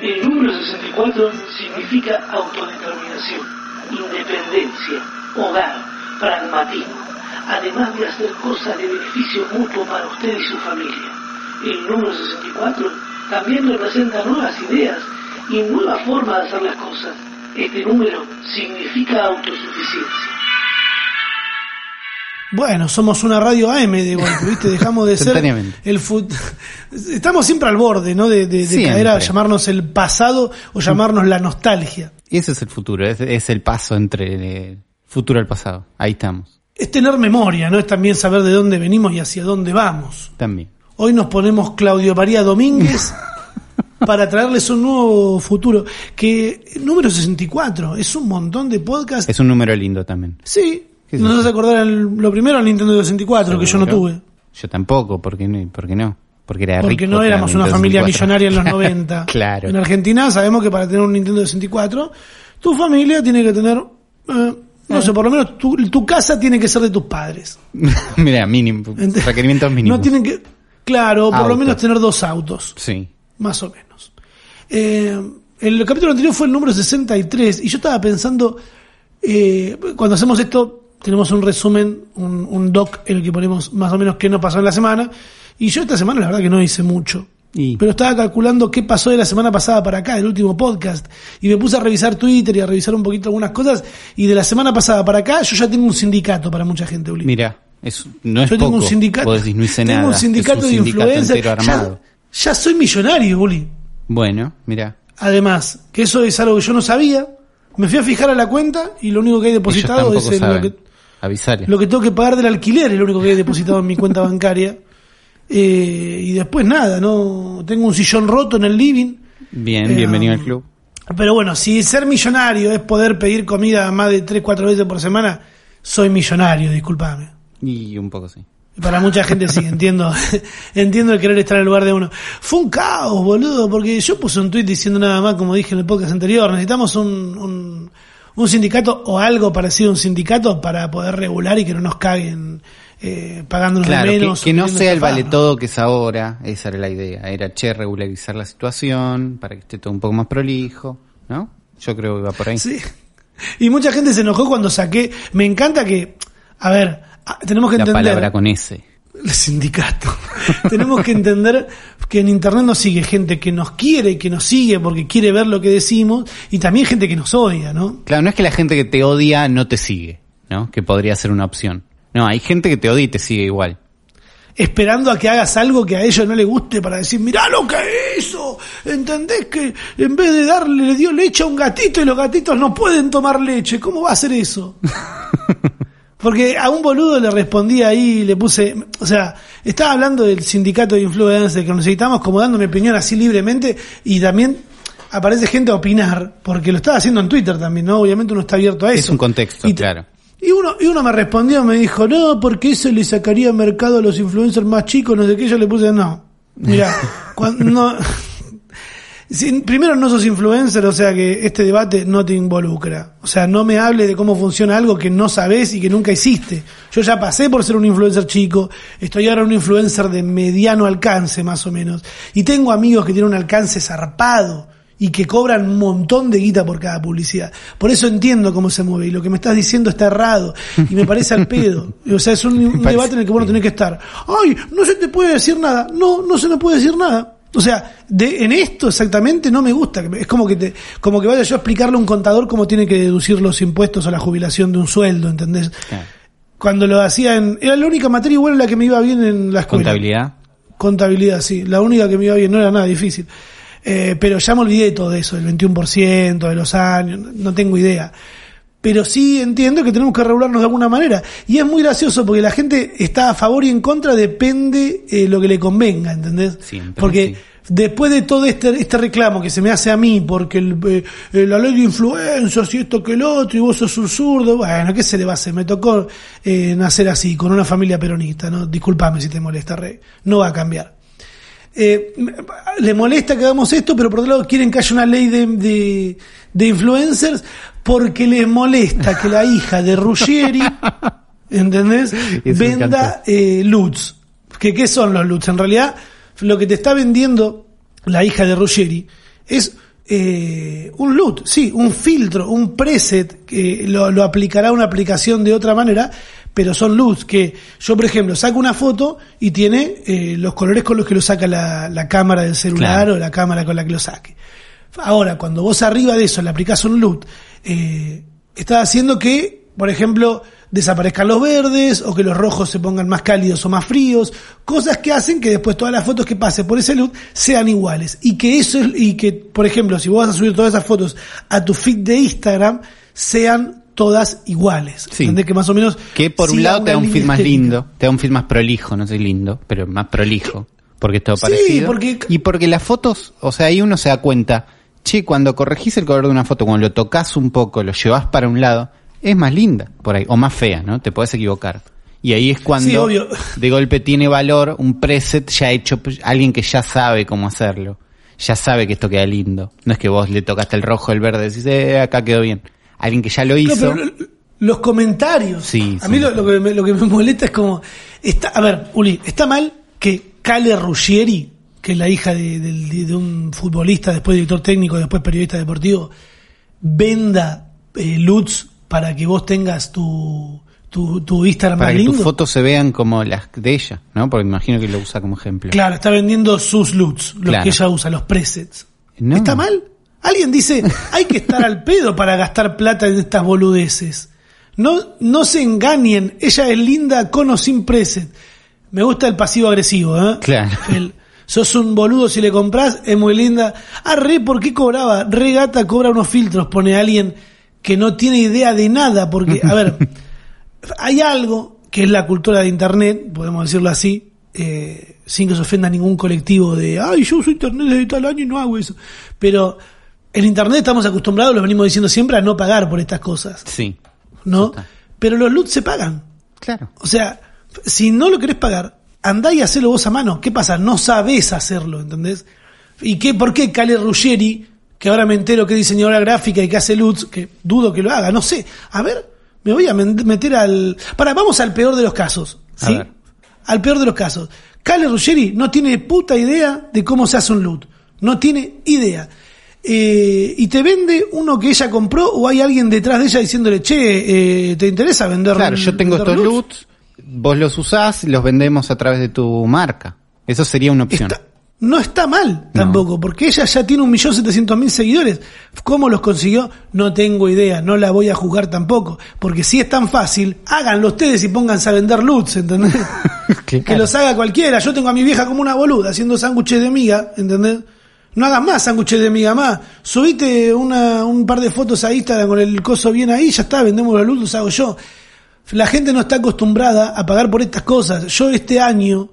El número 64 significa autodeterminación, independencia, hogar, pragmatismo, además de hacer cosas de beneficio mutuo para usted y su familia. El número 64 también representa nuevas ideas y nuevas formas de hacer las cosas. Este número significa autosuficiencia. Bueno, somos una radio AM de golpe, ¿viste? Dejamos de ser el fut... Estamos siempre al borde, ¿no? De, de- caer a llamarnos el pasado o llamarnos la nostalgia. Y ese es el futuro, es, es el paso entre el futuro al pasado. Ahí estamos, Es tener memoria, ¿no? Es también saber de dónde venimos y hacia dónde vamos. también. Hoy nos ponemos Claudio María Domínguez para traerles un nuevo futuro. Que número 64 es un montón de podcasts. Es un número lindo también. Sí, ¿Qué es nos eso? hace acordar el- lo primero al Nintendo 64, que yo no ¿Seguro? tuve. Yo tampoco, ¿por qué no? ¿Por qué no? Porque era Porque rico no éramos una familia 64. millonaria en los 90. Claro. En Argentina sabemos que para tener un Nintendo 64, tu familia tiene que tener, eh, no sé, por lo menos tu, tu casa tiene que ser de tus padres. Mira, mínimo, Ent- requerimientos mínimos. No tienen que, claro, por lo menos tener dos autos, Sí. más o menos. Eh, el capítulo anterior fue el número 63 y yo estaba pensando, eh, cuando hacemos esto, tenemos un resumen, un, un doc en el que ponemos más o menos qué nos pasó en la semana. Y yo esta semana la verdad que no hice mucho. Y- Pero estaba calculando qué pasó de la semana pasada para acá, el último podcast. Y me puse a revisar Twitter y a revisar un poquito algunas cosas. Y de la semana pasada para acá, yo ya tengo un sindicato para mucha gente, Uli. Mira, es, no es yo tengo poco. un sindicato. No hice tengo nada. un sindicato un de sindicato influencers. entero Ya, ya soy millonario, Uli. Bueno, mira. Además, que eso es algo que yo no sabía. Me fui a fijar a la cuenta y lo único que hay depositado es el- lo, que, Avisale. lo que tengo que pagar del alquiler, es lo único que hay depositado en mi cuenta bancaria. Eh, y después nada, no tengo un sillón roto en el living. Bien, Eh, bienvenido al club. Pero bueno, si ser millonario es poder pedir comida más de 3, 4 veces por semana, soy millonario, discúlpame. Y un poco sí. Para mucha gente sí, entiendo, entiendo el querer estar en el lugar de uno. Fue un caos, boludo, porque yo puse un tweet diciendo nada más, como dije en el podcast anterior, necesitamos un, un, un sindicato o algo parecido a un sindicato para poder regular y que no nos caguen eh, pagándonos Claro, de que, menos. que no sea el vale todo que es ahora. Esa era la idea. Era, che, regularizar la situación para que esté todo un poco más prolijo. ¿No? Yo creo que va por ahí. Sí. Y mucha gente se enojó cuando saqué. Me encanta que, a ver, tenemos que la entender. palabra con ese. El sindicato. Tenemos que entender que en internet nos sigue gente que nos quiere, que nos sigue porque quiere ver lo que decimos, y también gente que nos odia, ¿no? Claro, no es que la gente que te odia no te sigue, ¿no? Que podría ser una opción. No, hay gente que te odia y te sigue igual. Esperando a que hagas algo que a ellos no les guste para decir, mirá lo que hizo. ¿Entendés que en vez de darle, le dio leche a un gatito y los gatitos no pueden tomar leche? ¿Cómo va a hacer eso? Porque a un boludo le respondí ahí, le puse, o sea, estaba hablando del sindicato de influencers que necesitamos como dando mi opinión así libremente y también aparece gente a opinar, porque lo estaba haciendo en Twitter también, ¿no? Obviamente uno está abierto a eso. Es un contexto, Y claro. Y uno, y uno me respondió, me dijo, no, porque eso le sacaría mercado a los influencers más chicos, no sé qué, yo le puse, no. Mira, cuando, no, si- primero no sos influencer, o sea que este debate no te involucra. O sea, no me hable de cómo funciona algo que no sabés y que nunca hiciste. Yo ya pasé por ser un influencer chico, estoy ahora un influencer de mediano alcance, más o menos. Y tengo amigos que tienen un alcance zarpado y que cobran un montón de guita por cada publicidad. Por eso entiendo cómo se mueve y lo que me estás diciendo está errado y me parece al pedo. O sea, es un, debate en el que vos no tenés que estar. Ay, no se te puede decir nada. No, no se me puede decir nada. O sea, de, en esto exactamente no me gusta. Es como que te, como que vaya yo a explicarle a un contador cómo tiene que deducir los impuestos a la jubilación de un sueldo, ¿entendés? Claro. Cuando lo hacía en, era la única materia igual en la que me iba bien en la escuela. Contabilidad. Contabilidad, sí. La única que me iba bien, no era nada difícil. Eh, pero ya me olvidé de todo eso, del 21%, de los años, no tengo idea. Pero sí entiendo que tenemos que regularnos de alguna manera. Y es muy gracioso porque la gente está a favor y en contra, depende eh, lo que le convenga, ¿entendés? Siempre, porque sí. después de todo este, este reclamo que se me hace a mí, porque el, eh, eh, la ley de influencers y esto que el otro, y vos sos un zurdo, bueno, ¿qué se le va a hacer? Me tocó eh, nacer así, con una familia peronista, ¿no? Disculpame si te molesta, Rey. No va a cambiar. Eh, le molesta que hagamos esto, pero por otro lado quieren que haya una ley de, de, de influencers porque les molesta que la hija de Ruggeri, ¿entendés? Eso Venda eh, Lutz. que ¿qué son los LUTs? En realidad, lo que te está vendiendo la hija de Ruggeri es eh, un LUT, sí, un filtro, un preset que lo, lo aplicará una aplicación de otra manera, pero son LUTs que yo, por ejemplo, saco una foto y tiene eh, los colores con los que lo saca la, la cámara del celular Claro. o la cámara con la que lo saque. Ahora, cuando vos arriba de eso le aplicás un LUT, eh, estás haciendo que, por ejemplo, desaparezcan los verdes o que los rojos se pongan más cálidos o más fríos, cosas que hacen que después todas las fotos que pase por ese LUT sean iguales y que eso es- y que, por ejemplo, si vos vas a subir todas esas fotos a tu feed de Instagram sean todas iguales. Sí. ¿Entendés? Que más o menos Que por un lado te da un feed más estética. lindo, te da un feed más prolijo, no soy lindo, pero más prolijo, porque es todo Sí, parecido. porque- Y porque las fotos, o sea, ahí uno se da cuenta, che, cuando corregís el color de una foto, cuando lo tocas un poco, lo llevas para un lado, es más linda por ahí, o más fea, ¿no? Te puedes equivocar. Y ahí es cuando Sí, de golpe tiene valor un preset ya hecho, pues, alguien que ya sabe cómo hacerlo. Ya sabe que esto queda lindo. No es que vos le tocaste el rojo, el verde, y decís, eh, acá quedó bien. Alguien que ya lo No, hizo. pero lo- los comentarios. Sí, a mí sí. lo, lo que me, lo que me molesta es como. Está, a ver, Uli, está mal que Cale Ruggieri, que es la hija de, de un futbolista, después director técnico, después periodista deportivo, venda eh, LUTs para que vos tengas tu, tu, tu Instagram para más que lindo. tus fotos se vean como las de ella, ¿no? Porque me imagino que lo usa como ejemplo. Claro, está vendiendo sus LUTs, los Claro. que ella usa, los presets. No. ¿Está mal? Alguien dice, hay que estar al pedo para gastar plata en estas boludeces. No, no se engañen, ella es linda con o sin preset. Me gusta el pasivo agresivo, ¿eh? Claro. El, sos un boludo si le compras, es muy linda. Ah, re, ¿por qué cobraba? Re gata cobra unos filtros, pone alguien que no tiene idea de nada, porque, a ver, hay algo que es la cultura de Internet, podemos decirlo así, eh, sin que se ofenda ningún colectivo de, ay, yo uso Internet desde tal año y no hago eso. Pero en Internet estamos acostumbrados, lo venimos diciendo siempre, a no pagar por estas cosas, Sí, ¿no? Total. Pero los LUTs se pagan. claro. O sea, si no lo querés pagar, andá y hacelo vos a mano. ¿Qué pasa? No sabés hacerlo, ¿entendés? ¿Y qué, por qué Cale Ruggeri, que ahora me entero que es diseñadora gráfica y que hace LUTs, que dudo que lo haga, no sé. A ver, me voy a meter al... Para, vamos al peor de los casos, A ¿sí? ver. Al peor de los casos. Cale Ruggeri no tiene puta idea de cómo se hace un LUT. No tiene idea. Eh, y te vende uno que ella compró o hay alguien detrás de ella diciéndole, che, eh, ¿te interesa vender Claro, yo tengo estos LUTs?" LUTs, vos los usás y los vendemos a través de tu marca. Eso sería una opción. Está- no está mal tampoco, porque ella ya tiene un millón setecientos mil seguidores. ¿Cómo los consiguió? No tengo idea, no la voy a juzgar tampoco. Porque si es tan fácil, háganlo ustedes y pónganse a vender loots, ¿entendés? Claro. Que los haga cualquiera. Yo tengo a mi vieja como una boluda haciendo sándwiches de miga, ¿entendés? No hagas más sándwiches de miga más. Subite una, un par de fotos a Instagram con el coso bien ahí, ya está, vendemos los loots, los hago yo. La gente no está acostumbrada a pagar por estas cosas. Yo este año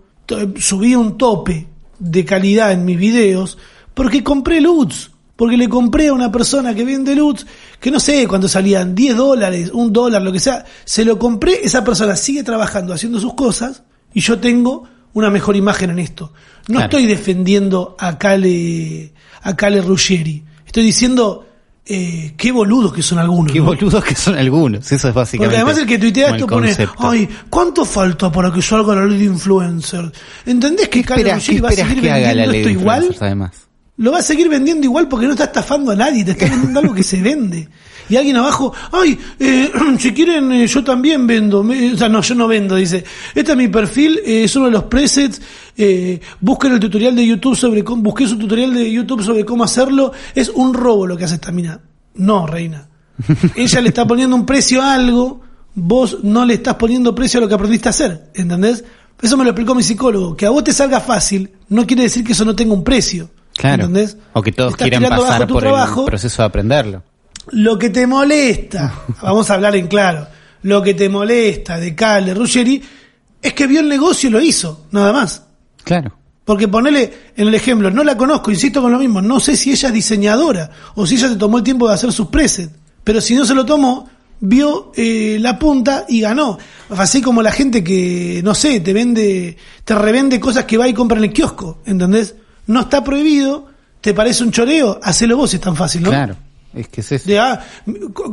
subí un tope de calidad en mis videos porque compré LUTs. Porque le compré a una persona que vende LUTs, que no sé cuánto salían, 10 dólares, un dólar, lo que sea. Se lo compré, esa persona sigue trabajando, haciendo sus cosas, y yo tengo una mejor imagen en esto. No Claro. estoy defendiendo a Cale, a Cale Ruggieri. Estoy diciendo, eh, qué boludos que son algunos. Qué ¿no? boludos que son algunos. Eso es básicamente. Porque además el que tuitea esto pone, ay, ¿cuánto falta para que salga la ley de influencer? ¿Entendés que Cale Espera, ¿qué Ruggeri va a seguir haga vendiendo esto igual? además? Lo va a seguir vendiendo igual porque no está estafando a nadie, te está vendiendo algo que se vende. Y alguien abajo, ay, eh, si quieren, eh, yo también vendo. Me- o sea, no, yo no vendo, dice. Este es mi perfil, eh, es uno de los presets. Eh, busquen el tutorial de YouTube sobre cómo, busqué su tutorial de YouTube sobre cómo hacerlo. Es un robo lo que hace esta mina. No, reina. Ella le está poniendo un precio a algo, vos no le estás poniendo precio a lo que aprendiste a hacer, ¿entendés? Eso me lo explicó mi psicólogo, que a vos te salga fácil no quiere decir que eso no tenga un precio. Claro. ¿Entendés? O que todos Estás quieran pasar por trabajo. el proceso de aprenderlo. Lo que te molesta, vamos a hablar en claro, lo que te molesta de Cale Ruggeri es que vio el negocio y lo hizo, nada más. Claro. Porque ponele en el ejemplo, no la conozco, insisto con lo mismo, no sé si ella es diseñadora o si ella se tomó el tiempo de hacer sus presets, pero si no se lo tomó, vio eh, la punta y ganó. Así como la gente que, no sé, te vende, te revende cosas que va y compra en el kiosco, ¿entendés? No está prohibido, te parece un choreo, hacelo vos si es tan fácil, ¿no? Claro. Es que es eso. De, ah,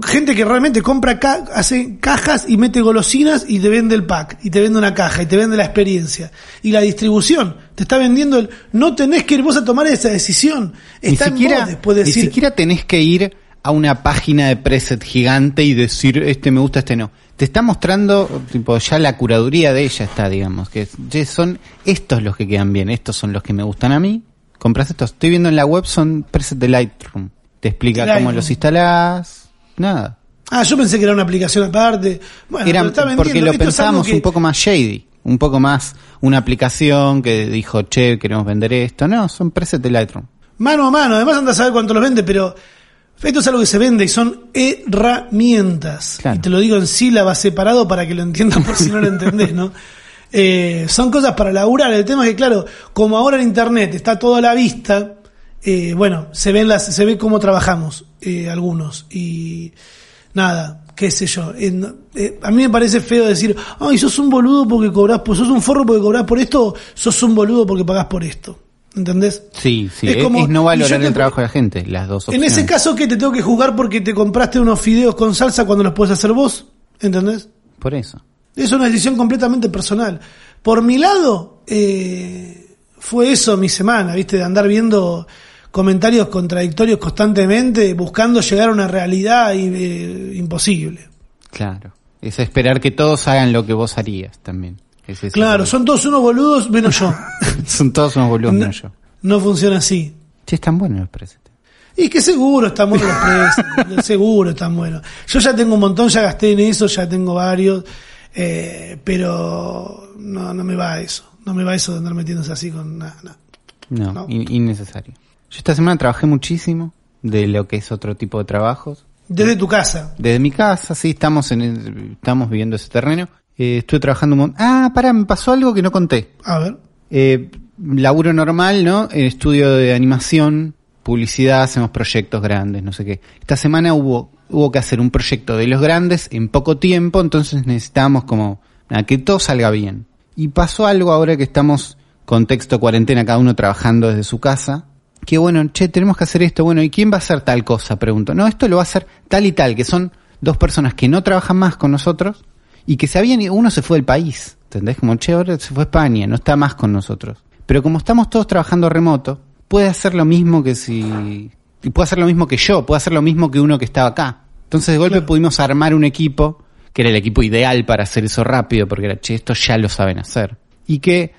gente que realmente compra, ca hace cajas y mete golosinas y te vende el pack, y te vende una caja, y te vende la experiencia. Y la distribución, te está vendiendo el, no tenés que ir vos a tomar esa decisión. Está ni siquiera, en vos después de ni decir, siquiera tenés que ir a una página de preset gigante y decir este me gusta, este no. Te está mostrando, tipo, ya la curaduría de ella está, digamos, que "Che, son estos los que quedan bien, estos son los que me gustan a mí. Compras estos. Estoy viendo en la web, son preset de Lightroom. Te explica cómo los instalás. Nada. ah, yo pensé que era una aplicación aparte. Bueno, Era pero porque lo Esto que- un poco más shady, un poco más una aplicación que dijo, che, queremos vender esto. No, son presets de Lightroom. Mano a mano, además anda a saber cuánto los vende, pero esto es algo que se vende y son herramientas. Claro. Y te lo digo en sílabas separado para que lo entiendan por si no lo entendés, ¿no? Eh, son cosas para laburar. El tema es que, claro, como ahora en internet está todo a la vista, eh, bueno, se ven las, se ve cómo trabajamos, eh, algunos. Y nada, qué sé yo. Eh, eh, a mí me parece feo decir, ay, sos un boludo porque cobrás, pues sos un forro porque cobrás por esto, sos un boludo porque pagás por esto. ¿Entendés? Sí, sí, Es como- es no valorar te- el trabajo de la gente, las dos En opciones. ese caso, que te tengo que jugar porque te compraste unos fideos con salsa cuando los puedes hacer vos? ¿Entendés? Por eso. Es una decisión completamente personal. Por mi lado, eh, fue eso mi semana, ¿viste? De andar viendo comentarios contradictorios constantemente, buscando llegar a una realidad eh, imposible. Claro. Es esperar que todos hagan lo que vos harías también. Es. Claro, son todos unos boludos, menos yo. Son todos unos boludos, No, no yo. no funciona así. Che, están buenos los presets. Y que seguro están buenos los precios, seguro están buenos. Yo ya tengo un montón, ya gasté en eso, ya tengo varios, eh, pero no, no me va eso. No me va eso de andar metiéndose así con nada. No, No. in- innecesario. Yo esta semana trabajé muchísimo de lo que es otro tipo de trabajos. Desde tu casa. Desde mi casa, sí, estamos en el- estamos viviendo ese terreno. Eh, estuve trabajando un montón. Ah, pará, me pasó algo que no conté. A ver. Eh, laburo normal, ¿no? En estudio de animación, publicidad, hacemos proyectos grandes, no sé qué. Esta semana hubo, hubo que hacer un proyecto de los grandes en poco tiempo, entonces necesitábamos como nada, que todo salga bien. Y pasó algo ahora que estamos contexto cuarentena, cada uno trabajando desde su casa. Que bueno, che, tenemos que hacer esto. Bueno, ¿y quién va a hacer tal cosa? Pregunto. No, esto lo va a hacer tal y tal, que son dos personas que no trabajan más con nosotros y que se habían ido- uno se fue del país, ¿entendés? Como, che, ahora se fue a España, no está más con nosotros. Pero como estamos todos trabajando remoto, puede hacer lo mismo que si... y puede hacer lo mismo que yo, puede hacer lo mismo que uno que estaba acá. Entonces de golpe Claro. pudimos armar un equipo, que era el equipo ideal para hacer eso rápido, porque era, che, esto ya lo saben hacer. Y que,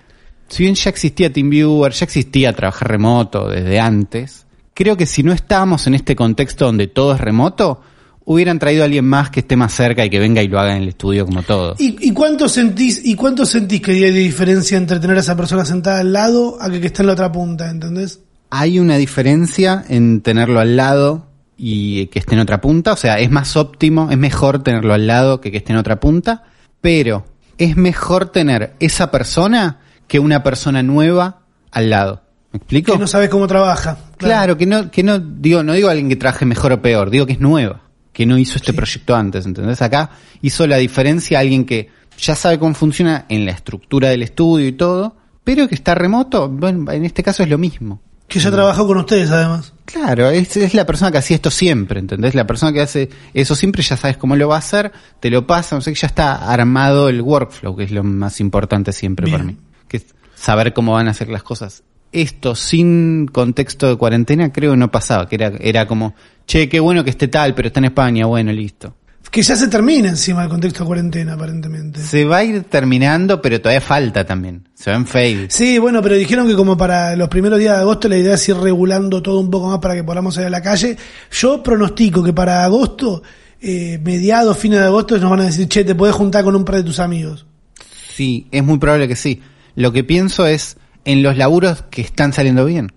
si bien ya existía TeamViewer, ya existía trabajar remoto desde antes, creo que si no estábamos en este contexto donde todo es remoto, hubieran traído a alguien más que esté más cerca y que venga y lo haga en el estudio como todo. ¿Y, y cuánto sentís y cuánto sentís que hay de diferencia entre tener a esa persona sentada al lado a que, que esté en la otra punta, ¿entendés? Hay una diferencia en tenerlo al lado y que esté en otra punta, o sea, es más óptimo, es mejor tenerlo al lado que que esté en otra punta, pero es mejor tener esa persona que una persona nueva al lado. ¿Me explico? Que no sabes cómo trabaja. Claro, que no, que no digo, no digo alguien que trabaje mejor o peor, digo que es nueva, que no hizo este proyecto antes, ¿entendés? Acá hizo la diferencia alguien que ya sabe cómo funciona en la estructura del estudio y todo, pero que está remoto, bueno, en este caso es lo mismo. Que ya trabajó con ustedes, además. Claro, es, es la persona que hacía esto siempre, ¿entendés? La persona que hace eso siempre ya sabes cómo lo va a hacer, te lo pasa, no sé, que ya está armado el workflow, que es lo más importante siempre Bien. para mí, saber cómo van a hacer las cosas. Esto sin contexto de cuarentena creo que no pasaba, que era, era como, che, qué bueno que esté tal, pero está en España, bueno, listo. Que ya se termina encima el contexto de cuarentena, aparentemente. Se va a ir terminando, pero todavía falta también, se va en. Sí, bueno, pero dijeron que como para los primeros días de agosto la idea es ir regulando todo un poco más para que podamos salir a la calle. Yo pronostico que para agosto, eh, mediados, fines de agosto, nos van a decir, che, te podés juntar con un par de tus amigos. Sí, es muy probable que sí. Lo que pienso es en los laburos que están saliendo bien.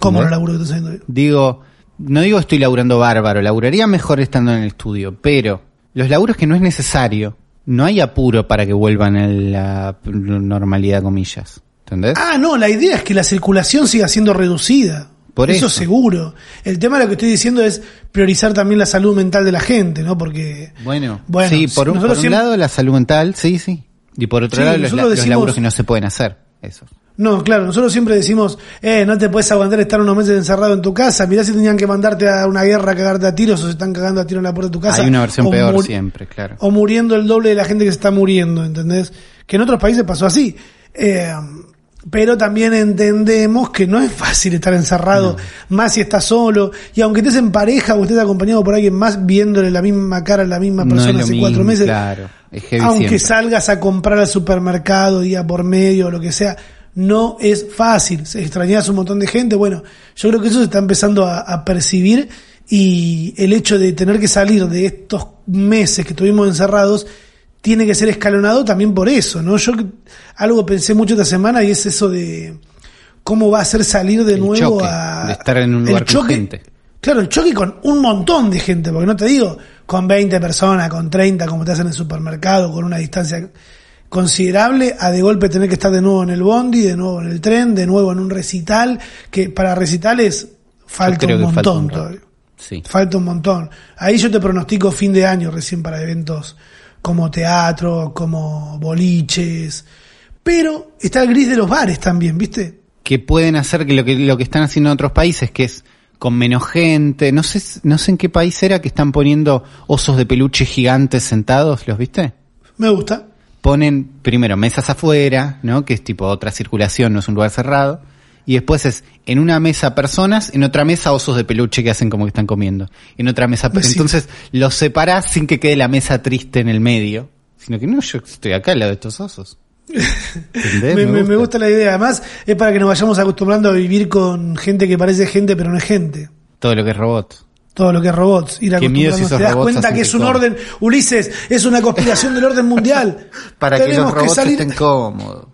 ¿Cómo los laburos que estás haciendo? Digo, no digo estoy laburando bárbaro, laburaría mejor estando en el estudio, pero los laburos que no es necesario, no hay apuro para que vuelvan a la normalidad, comillas. ¿Entendés? Ah, no, la idea es que la circulación siga siendo reducida. Por eso, eso. seguro. El tema de lo que estoy diciendo es priorizar también la salud mental de la gente, ¿no? Porque Bueno, Bueno, sí, por un, por un siempre- lado la salud mental, sí, sí. Y por otro Sí, lado los, la- los laburos que no se pueden hacer. Eso. No, claro, nosotros siempre decimos, eh, no te puedes aguantar estar unos meses encerrado en tu casa, mirá si tenían que mandarte a una guerra a cagarte a tiros o se están cagando a tiros en la puerta de tu casa. Hay una versión peor siempre, claro. O muriendo el doble de la gente que se está muriendo, ¿entendés? Que en otros países pasó así. Eh, pero también entendemos que no es fácil estar encerrado, más si estás solo, y aunque estés en pareja o estés acompañado por alguien más, viéndole la misma cara a la misma No persona lo hace cuatro meses, claro. Aunque siempre. salgas a comprar al supermercado día por medio o lo que sea, no es fácil. Se extrañas un montón de gente. Bueno, yo creo que eso se está empezando a, a percibir y el hecho de tener que salir de estos meses que estuvimos encerrados tiene que ser escalonado también por eso, ¿no? Yo algo pensé mucho esta semana y es eso de cómo va a ser salir de El nuevo choque, a de estar en un el lugar con gente. Claro, el choque con un montón de gente, porque no te digo con 20 personas, con 30, como te hacen en el supermercado, con una distancia considerable, a de golpe tener que estar de nuevo en el bondi, de nuevo en el tren, de nuevo en un recital, que para recitales falta un falta montón un todavía. Sí. Falta un montón. Ahí yo te pronostico fin de año recién para eventos como teatro, como boliches. Pero está el gris de los bares también, ¿viste? que pueden hacer que lo que lo que están haciendo en otros países, que es con menos gente, no sé no sé en qué país era que están poniendo osos de peluche gigantes sentados, ¿los viste? Me gusta. Ponen primero mesas afuera, ¿no? Que es tipo otra circulación, no es un lugar cerrado. Y después es en una mesa personas, en otra mesa osos de peluche que hacen como que están comiendo. En otra mesa, entonces los separás sin que quede la mesa triste en el medio. Sino que no, yo estoy acá al lado de estos osos. Me, gusta la idea. Además, es para que nos vayamos acostumbrando a vivir con gente que parece gente, pero no es gente. Todo lo que es robot. Todo lo que es robots. Ir Qué miedo si Te das cuenta que que es un orden. Ulises, es una conspiración del orden mundial. Para que los robots salir- estén cómodos.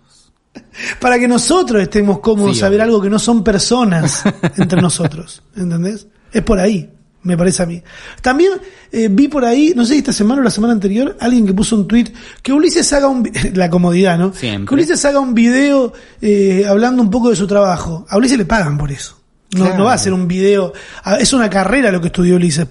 Para que nosotros estemos cómodos Sí, a ver algo que no son personas entre nosotros. ¿Entendés? Es por ahí, me parece a mí. También eh, vi por ahí, no sé si esta semana o la semana anterior, alguien que puso un tweet que Ulises haga un... La comodidad, ¿no? Siempre. Que Ulises haga un video eh, hablando un poco de su trabajo. A Ulises le pagan por eso. No, Claro. no va a ser un video. Es una carrera lo que estudió Ulises.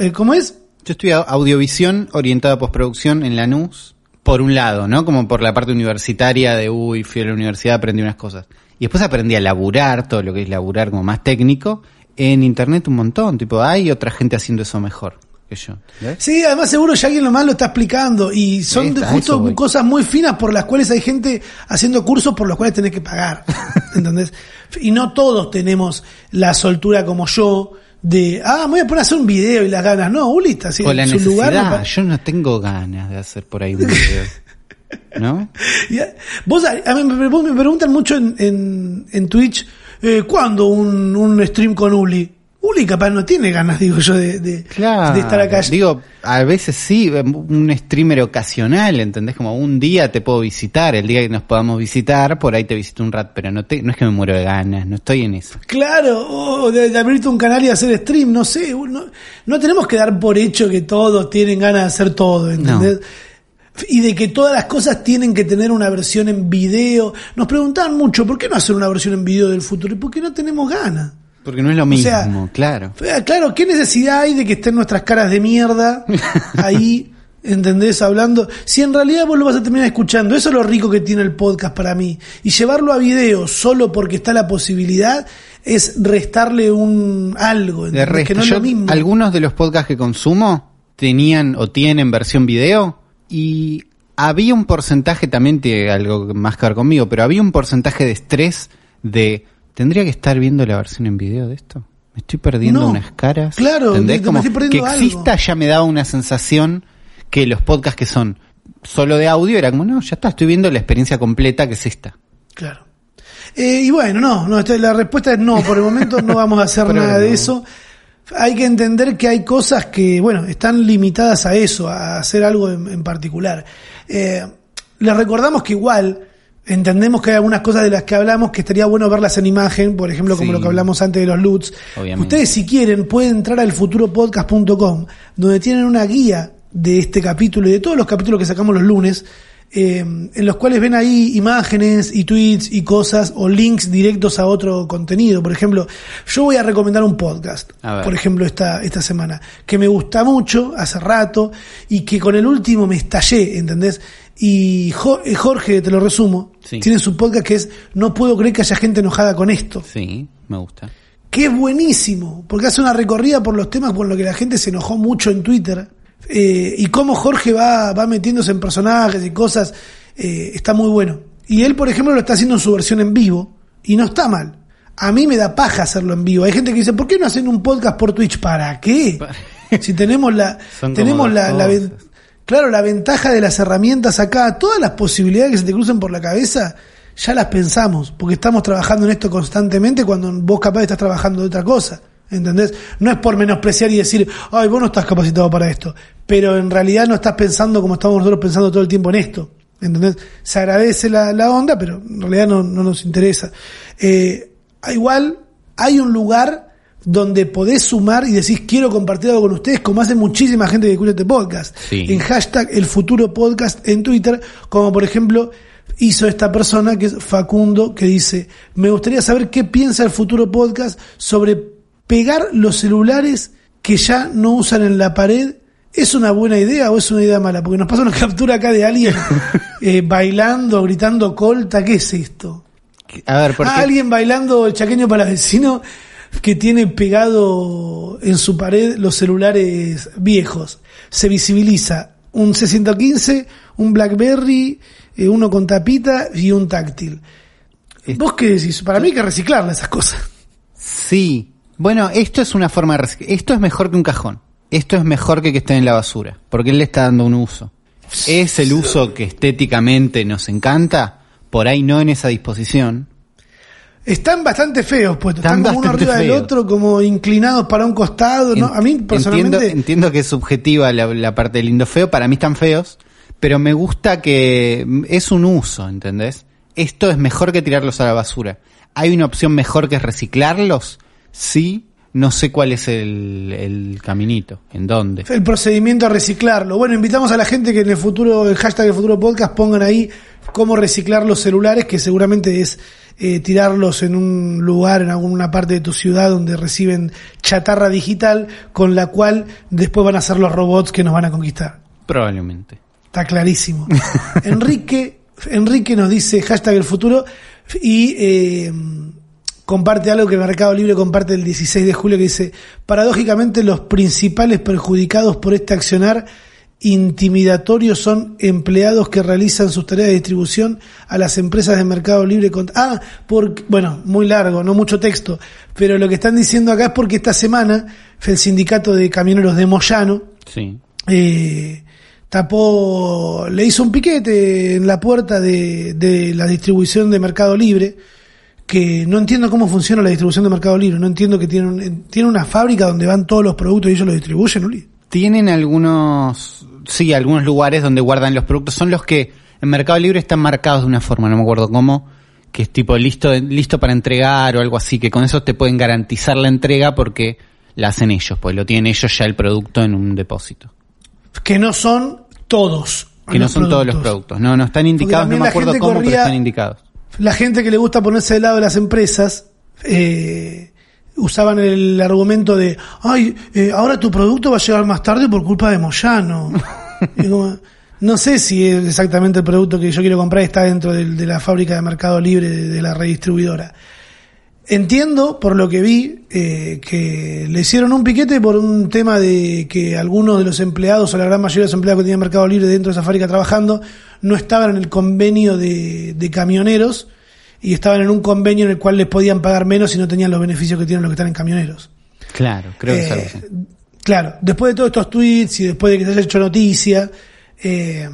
Eh, ¿Cómo es? Yo estudié audiovisión orientada a postproducción en Lanús, por un lado, ¿no? Como por la parte universitaria de, uy, fui a la universidad, aprendí unas cosas. Y después aprendí a laburar, todo lo que es laburar como más técnico, en internet un montón, tipo, hay otra gente haciendo eso mejor que yo. Sí, además seguro ya alguien nomás lo está explicando y son está, justo eso cosas muy finas por las cuales hay gente haciendo cursos por los cuales tenés que pagar, ¿entendés? Y no todos tenemos la soltura como yo de, ah, me voy a poner a hacer un video y las ganas. No, Uli está así o la su lugar. yo no tengo ganas de hacer por ahí un video. ¿No? Y, eh, Vos, a, a mí me, vos me preguntan mucho en, en, en Twitch, eh, ¿cuándo un, un stream con Uli? Uli capaz no tiene ganas, digo yo, de, de, Claro. de estar acá. Digo, a veces sí, un streamer ocasional, ¿entendés? Como un día te puedo visitar, el día que nos podamos visitar, por ahí te visito un rat, pero no te, no es que me muero de ganas, no estoy en eso. Claro, o de, de abrirte un canal y hacer stream, no sé, no, no tenemos que dar por hecho que todos tienen ganas de hacer todo, ¿entendés? Y de que todas las cosas tienen que tener una versión en video. Nos preguntaban mucho, ¿por qué no hacer una versión en video del futuro? ¿Y por qué no tenemos ganas? Porque no es lo mismo, sea, claro. Eh, Claro, ¿qué necesidad hay de que estén nuestras caras de mierda ahí, ¿entendés? Hablando. Si en realidad vos lo vas a terminar escuchando, eso es lo rico que tiene el podcast para mí. Y llevarlo a video solo porque está la posibilidad es restarle un algo, De ¿entendés? resto, que no es yo- lo mismo. algunos de los podcasts que consumo tenían o tienen versión video y había un porcentaje, también tiene algo más que ver conmigo, pero había un porcentaje de estrés de, ¿tendría que estar viendo la versión en video de esto? Me estoy perdiendo No, unas caras. claro, ¿Entendés? me Como que exista algo. ya me daba una sensación que los podcasts que son solo de audio era como, no, ya está, estoy viendo la experiencia completa que es esta. Claro. Eh, y bueno, no, no, esta- la respuesta es no, por el momento no vamos a hacer nada de no. eso. Hay que entender que hay cosas que, bueno, están limitadas a eso, a hacer algo en, en particular. Eh, les recordamos que igual entendemos que hay algunas cosas de las que hablamos que estaría bueno verlas en imagen, por ejemplo, como Sí. lo que hablamos antes de los LUTs. Obviamente. Ustedes si quieren pueden entrar al futuropodcast.com, donde tienen una guía de este capítulo y de todos los capítulos que sacamos los lunes, eh, en los cuales ven ahí imágenes y tweets y cosas o links directos a otro contenido. Por ejemplo, yo voy a recomendar un podcast, por ejemplo, esta, esta semana, que me gusta mucho hace rato y que con el último me estallé, ¿entendés? Y eh, Jorge, te lo resumo, Sí. tiene su podcast que es No puedo creer que haya gente enojada con esto. Sí, me gusta. Que es buenísimo, porque hace una recorrida por los temas por los que la gente se enojó mucho en Twitter. eh, y cómo Jorge va, va metiéndose en personajes y cosas, eh, está muy bueno. Y él, por ejemplo, lo está haciendo en su versión en vivo, y no está mal. A mí me da paja hacerlo en vivo. Hay gente que dice, ¿por qué no hacen un podcast por Twitch? ¿Para qué? Si tenemos la, Son tenemos la. Claro, la ventaja de las herramientas acá, todas las posibilidades que se te crucen por la cabeza, ya las pensamos, porque estamos trabajando en esto constantemente cuando vos capaz estás trabajando de otra cosa. ¿Entendés? No es por menospreciar y decir, ay, vos no estás capacitado para esto. Pero en realidad no estás pensando como estamos nosotros pensando todo el tiempo en esto. ¿Entendés? Se agradece la, la onda, pero en realidad no, no nos interesa. Eh, igual, hay un lugar donde podés sumar y decís quiero compartir algo con ustedes, como hace muchísima gente que escucha este podcast. Sí. En hashtag el futuro podcast en Twitter, como por ejemplo hizo esta persona que es Facundo, que dice, me gustaría saber qué piensa el futuro podcast sobre pegar los celulares que ya no usan en la pared. ¿Es una buena idea o es una idea mala? Porque nos pasa una captura acá de alguien eh, bailando, gritando colta. ¿Qué es esto? A ver, porque Ah, alguien bailando el chaqueño para vecino que tiene pegado en su pared los celulares viejos. Se visibiliza un C115, un Blackberry, eh, uno con tapita y un táctil. ¿Vos qué decís? Para mí hay que reciclarla esas cosas. sí. Bueno, esto es una forma de reciclar. Esto es mejor que un cajón. Esto es mejor que que esté en la basura, porque él le está dando un uso. Es el uso que estéticamente nos encanta, por ahí no en esa disposición. Están bastante feos, pues están, Están como uno arriba del otro, como inclinados para un costado. ¿no? A mí personalmente... entiendo que es subjetiva la, la parte de lindo feo, para mí están feos, pero me gusta que es un uso, ¿entendés? Esto es mejor que tirarlos a la basura. ¿Hay una opción mejor que es reciclarlos? Sí, no sé cuál es el, el caminito, en dónde. el procedimiento a reciclarlo. Bueno, invitamos a la gente que en el futuro, el hashtag del futuro podcast, pongan ahí cómo reciclar los celulares, que seguramente es eh, tirarlos en un lugar, en alguna parte de tu ciudad donde reciben chatarra digital, con la cual después van a ser los robots que nos van a conquistar. Probablemente. Está clarísimo. Enrique, Enrique nos dice hashtag el futuro y eh, comparte algo que Mercado Libre comparte el 16 de julio que dice, paradójicamente los principales perjudicados por este accionar intimidatorio son empleados que realizan sus tareas de distribución a las empresas de Mercado Libre. Con, ah, porque, bueno, muy largo, no mucho texto, pero lo que están diciendo acá es porque esta semana el sindicato de camioneros de Moyano, Sí. eh, tapó, le hizo un piquete en la puerta de, de la distribución de Mercado Libre, que no entiendo cómo funciona la distribución de Mercado Libre, no entiendo que tienen, tienen una fábrica donde van todos los productos y ellos los distribuyen, Uli. Tienen algunos, sí, algunos lugares donde guardan los productos. Son los que en Mercado Libre están marcados de una forma, no me acuerdo cómo, que es tipo listo, listo para entregar o algo así, que con eso te pueden garantizar la entrega porque la hacen ellos, pues lo tienen ellos ya el producto en un depósito. Que no son todos. Que no son todos los productos. No, no están indicados, no me acuerdo cómo, pero están indicados. La gente que le gusta ponerse del lado de las empresas, eh, usaban el argumento de, ay, eh, ahora tu producto va a llegar más tarde por culpa de Moyano. Como, no sé si es exactamente el producto que yo quiero comprar está dentro de, la fábrica de Mercado Libre de, de la redistribuidora. Entiendo, por lo que vi, eh, que le hicieron un piquete por un tema de que algunos de los empleados, o la gran mayoría de los empleados que tenían Mercado Libre dentro de esa fábrica trabajando, no estaban en el convenio de, de camioneros y estaban en un convenio en el cual les podían pagar menos y no tenían los beneficios que tienen los que están en camioneros. Claro, creo que Eh. Claro, después de todos estos tweets y después de que se haya hecho noticia, eh,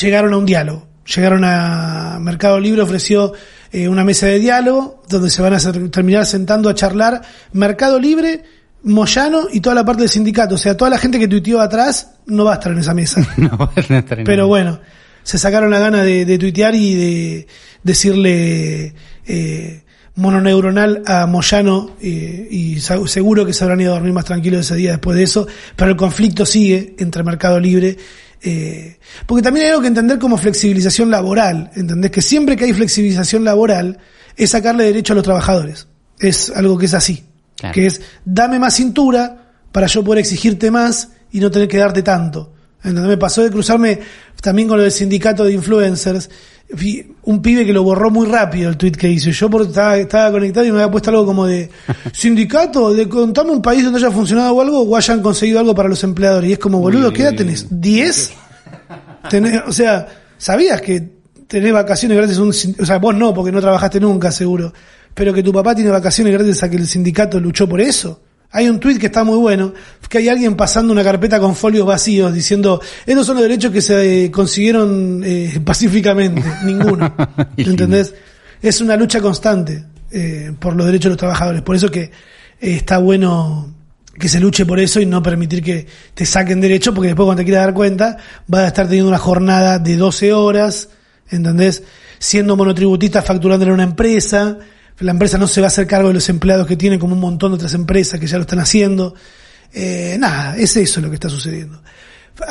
llegaron a un diálogo. Llegaron a Mercado Libre, ofreció eh, una mesa de diálogo donde se van a terminar sentando a charlar Mercado Libre, Moyano y toda la parte del sindicato. O sea, toda la gente que tuiteó atrás no va a estar en esa mesa. No, van a estar en Pero bueno, se sacaron la gana de, de tuitear y de decirle eh, mononeuronal a Moyano eh, y seguro que se habrán ido a dormir más tranquilos ese día después de eso, pero el conflicto sigue entre Mercado Libre. eh, porque también hay algo que entender como flexibilización laboral, ¿entendés? Que siempre que hay flexibilización laboral es sacarle derecho a los trabajadores. Es algo que es así. Claro. Que es, dame más cintura para yo poder exigirte más y no tener que darte tanto. ¿Entendés? Me pasó de cruzarme también con lo del sindicato de influencers. Un pibe que lo borró muy rápido el tweet que hizo. Yo por, estaba, estaba conectado y me había puesto algo como de sindicato, de contame un país donde haya funcionado algo o hayan conseguido algo para los empleadores. Y es como, boludo, ¿qué edad tenés? ¿10? Tenés, o sea, ¿sabías que tenés vacaciones gracias a un o sea, vos no, porque no trabajaste nunca, seguro, pero que tu papá tiene vacaciones gracias a que el sindicato luchó por eso? Hay un tuit que está muy bueno, que hay alguien pasando una carpeta con folios vacíos diciendo, estos son los derechos que se eh, consiguieron eh, pacíficamente, ninguno. ¿Entendés? Es una lucha constante eh, por los derechos de los trabajadores, por eso que eh, está bueno que se luche por eso y no permitir que te saquen derechos, porque después cuando te quieras dar cuenta, vas a estar teniendo una jornada de 12 horas, ¿entendés? Siendo monotributista facturándole a una empresa, la empresa no se va a hacer cargo de los empleados que tiene como un montón de otras empresas que ya lo están haciendo. Eh, nada, es eso lo que está sucediendo.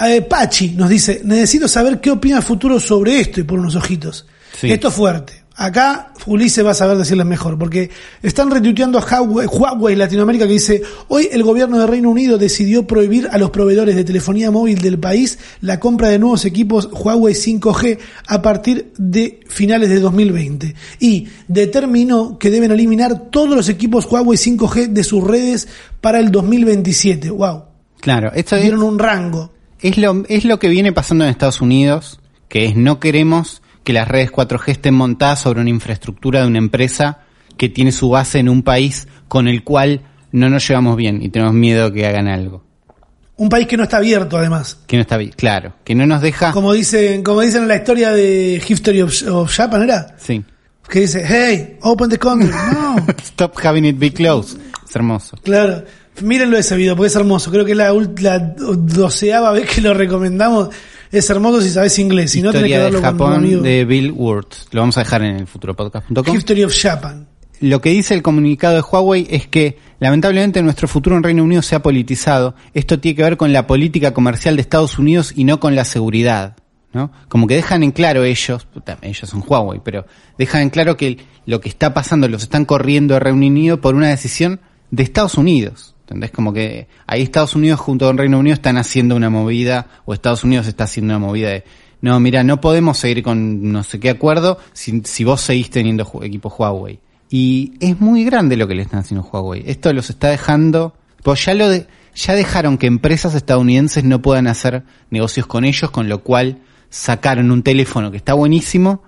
Eh, Pachi nos dice, necesito saber qué opina Futuro sobre esto y por unos ojitos. Sí. Esto es fuerte. Acá Ulises va a saber decirles mejor, porque están retuiteando a Huawei, Huawei Latinoamérica que dice, hoy el gobierno de Reino Unido decidió prohibir a los proveedores de telefonía móvil del país la compra de nuevos equipos Huawei 5G a partir de finales de 2020 y determinó que deben eliminar todos los equipos Huawei 5G de sus redes para el 2027. Wow. Claro, esto es, Dieron un rango. es lo, es lo que viene pasando en Estados Unidos, que es no queremos que las redes 4G estén montadas sobre una infraestructura de una empresa que tiene su base en un país con el cual no nos llevamos bien y tenemos miedo que hagan algo. Un país que no está abierto además. Que no está bien, claro, que no nos deja... Como dicen, como dicen en la historia de History of, of Japan, ¿era? Sí. Que dice, hey, open the country. No, Stop having it be close. Es hermoso. claro. Mírenlo ese video porque es hermoso. Creo que es la, la doceava vez que lo recomendamos. Es hermoso si sabes inglés. Si no, tenés que Historia verlo de con Japón amigo. de Bill Wurtz. Lo vamos a dejar en el futuropodcast.com. History of Japan. Lo que dice el comunicado de Huawei es que lamentablemente nuestro futuro en Reino Unido se ha politizado. Esto tiene que ver con la política comercial de Estados Unidos y no con la seguridad. ¿no? Como que dejan en claro ellos, ellos son Huawei, pero dejan en claro que lo que está pasando los están corriendo de Reino Unido por una decisión de Estados Unidos. ¿Entendés? Como que ahí Estados Unidos junto con Reino Unido están haciendo una movida, o Estados Unidos está haciendo una movida de, no, mira, no podemos seguir con no sé qué acuerdo si, si vos seguís teniendo equipo Huawei. Y es muy grande lo que le están haciendo Huawei. Esto los está dejando, pues ya lo de, ya dejaron que empresas estadounidenses no puedan hacer negocios con ellos, con lo cual sacaron un teléfono que está buenísimo,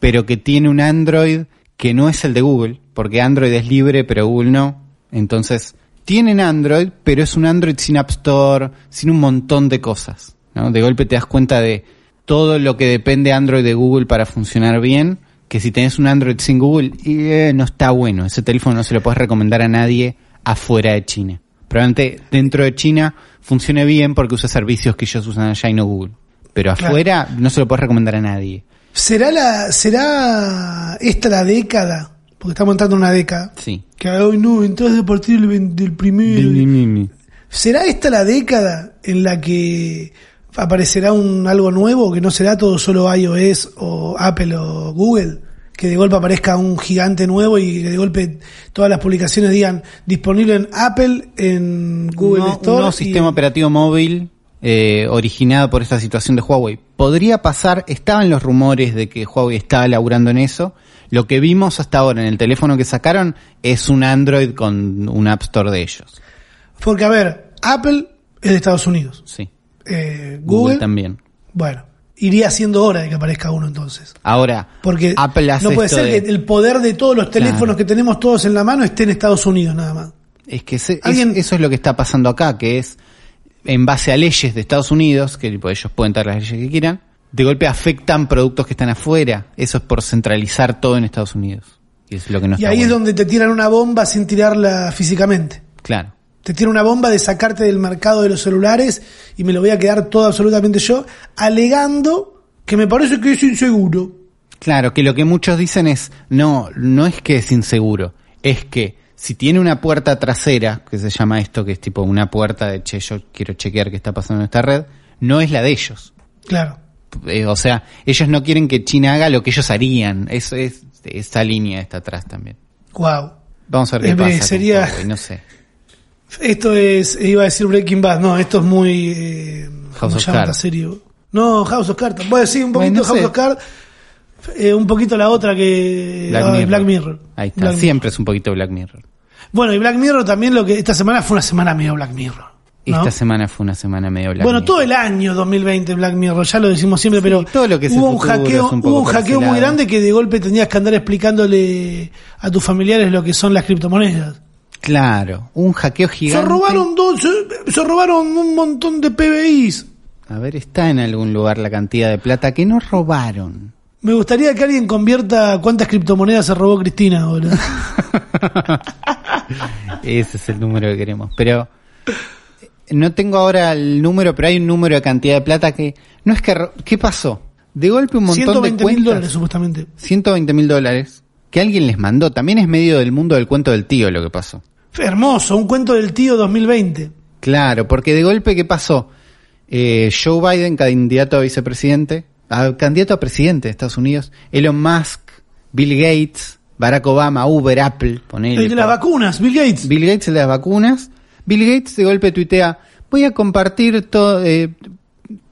pero que tiene un Android que no es el de Google, porque Android es libre, pero Google no. Entonces, tienen Android, pero es un Android sin App Store, sin un montón de cosas. ¿no? De golpe te das cuenta de todo lo que depende Android de Google para funcionar bien, que si tenés un Android sin Google, eh, no está bueno. Ese teléfono no se lo puedes recomendar a nadie afuera de China. Probablemente dentro de China funcione bien porque usa servicios que ellos usan allá y no Google. Pero Claro. afuera no se lo puedes recomendar a nadie. ¿Será la, será esta la década? Porque estamos entrando en una década. Sí. Que hoy no, entras a partir del, del primero. ¿Será esta la década en la que aparecerá un algo nuevo que no será todo solo iOS o Apple o Google? Que de golpe aparezca un gigante nuevo y que de golpe todas las publicaciones digan disponible en Apple, en Google No, Store. un nuevo sistema operativo móvil eh, originado por esta situación de Huawei. Podría pasar, estaban los rumores de que Huawei estaba laburando en eso. Lo que vimos hasta ahora en el teléfono que sacaron es un Android con un App Store de ellos. Porque, a ver, Apple es de Estados Unidos. Sí. Eh, Google, Google, también. bueno, iría siendo hora de que aparezca uno entonces. Ahora, Porque Apple hace no puede ser de- que el poder de todos los teléfonos Claro. que tenemos todos en la mano esté en Estados Unidos nada más. Es que se- es- Alguien- eso es lo que está pasando acá, que es en base a leyes de Estados Unidos, que tipo, ellos pueden dar las leyes que quieran, de golpe afectan productos que están afuera. Eso es por centralizar todo en Estados Unidos. Y es lo que no y está ahí es donde te tiran una bomba sin tirarla físicamente. Claro. Te tiran una bomba de sacarte del mercado de los celulares y me lo voy a quedar todo absolutamente yo, alegando que me parece que es inseguro. Claro, que lo que muchos dicen es, no, no es que es inseguro, es que si tiene una puerta trasera, que se llama esto, que es tipo una puerta de, che, yo quiero chequear qué está pasando en esta red, no es la de ellos. Claro. Eh, o sea, ellos no quieren que China haga lo que ellos harían. Eso es, esa línea está atrás también. Wow. Vamos a ver qué Eh, pasa. sería- no sé. Esto es, iba a decir Breaking Bad, no, esto es muy... Eh, House ¿cómo of Cards. serie? No, House of Cards. Bueno, sí, un poquito Bueno, no House sé. of Cards, eh, un poquito la otra que... Black ah, Mirror. Black Mirror. Ahí está, Black Mirror. siempre es un poquito Black Mirror. Bueno, y Black Mirror también lo que esta semana fue una semana medio Black Mirror. ¿No? Esta semana fue una semana medio Black bueno, Mirror. todo el año 2020 Black Mirror, ya lo decimos siempre, pero todo lo que hubo un hackeo, un hubo hackeo muy grande que de golpe tenías que andar explicándole a tus familiares lo que son las criptomonedas. Claro, un hackeo gigante. Se robaron dos, se, se robaron un montón de PBIs. A ver, está en algún lugar la cantidad de plata que no robaron. Me gustaría que alguien convierta cuántas criptomonedas se robó Cristina ahora. Ese es el número que queremos. Pero no tengo ahora el número, pero hay un número de cantidad de plata que no es que ¿qué pasó? De golpe un montón 120 de mil cuentas. dólares supuestamente. 120 mil dólares que alguien les mandó. También es medio del mundo del cuento del tío lo que pasó. Hermoso, un cuento del tío 2020. Claro, porque de golpe, ¿qué pasó? Eh, Joe Biden, candidato a vicepresidente, a- candidato a presidente de Estados Unidos, Elon Musk, Bill Gates, Barack Obama, Uber, Apple, ponele. El de las vacunas, Bill Gates. Bill Gates, el de las vacunas. Bill Gates de golpe tuitea, voy a compartir todo... eh,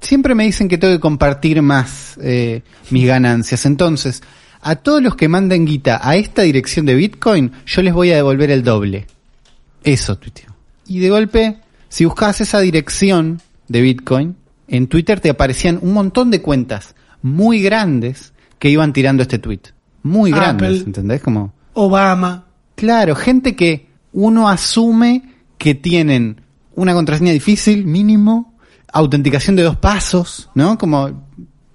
siempre me dicen que tengo que compartir más eh, mis ganancias. Entonces, a todos los que manden guita a esta dirección de Bitcoin, yo les voy a devolver el doble. Eso tuiteó. Y de golpe, si buscabas esa dirección de Bitcoin, en Twitter te aparecían un montón de cuentas muy grandes que iban tirando este tweet. Muy grandes, Apple. ¿entendés? Como... Obama. Claro, gente que uno asume que tienen una contraseña difícil, mínimo, autenticación de dos pasos, ¿no? Como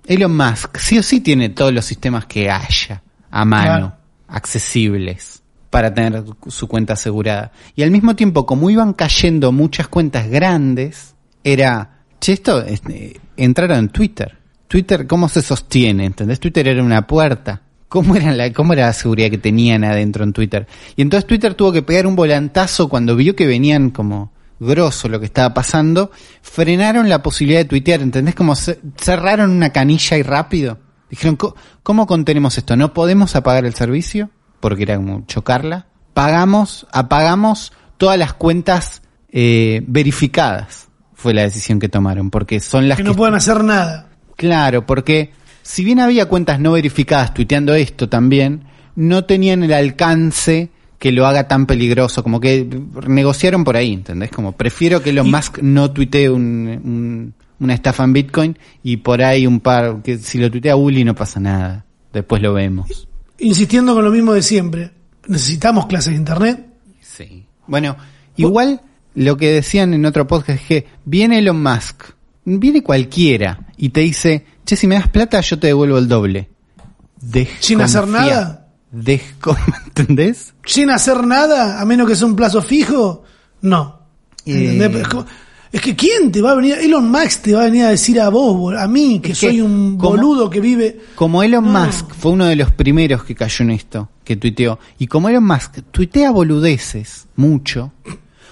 Elon Musk, sí o sí tiene todos los sistemas que haya a mano, Claro. accesibles, para tener su cuenta asegurada. Y al mismo tiempo, como iban cayendo muchas cuentas grandes, era, che, esto, este, entraron en Twitter. Twitter, ¿cómo se sostiene? ¿Entendés? Twitter era una puerta. ¿Cómo era, la, ¿Cómo era la seguridad que tenían adentro en Twitter? Y entonces Twitter tuvo que pegar un volantazo cuando vio que venían como grosso lo que estaba pasando. Frenaron la posibilidad de tuitear, ¿entendés? Como ce- cerraron una canilla y rápido. Dijeron, "Co- ¿cómo contenemos esto? ¿No podemos apagar el servicio? Porque era como chocarla. Pagamos, apagamos todas las cuentas eh, verificadas. Fue la decisión que tomaron, porque son las Que que no puedan hacer nada. Claro, porque si bien había cuentas no verificadas tuiteando esto también, no tenían el alcance que lo haga tan peligroso, como que negociaron por ahí, ¿entendés? Como prefiero que Elon Y- Musk no tuitee un, un- una estafa en Bitcoin y por ahí un par, que si lo tuitea Uli no pasa nada, después lo vemos. Insistiendo con lo mismo de siempre. Necesitamos clases de internet. Sí. Bueno, igual lo que decían en otro podcast es que viene Elon Musk, viene cualquiera y te dice, che, si me das plata yo te devuelvo el doble. Sin hacer Desconfía. nada. ¿Entendés? Sin hacer nada, a menos que sea un plazo fijo, no. ¿Entendés? Eh. Es, como- es que ¿quién te va a venir? Elon Musk te va a venir a decir a vos, a mí, que Es que soy un como- boludo que vive... Como Elon No. Musk fue uno de los primeros que cayó en esto, que tuiteó, y como Elon Musk tuitea boludeces mucho,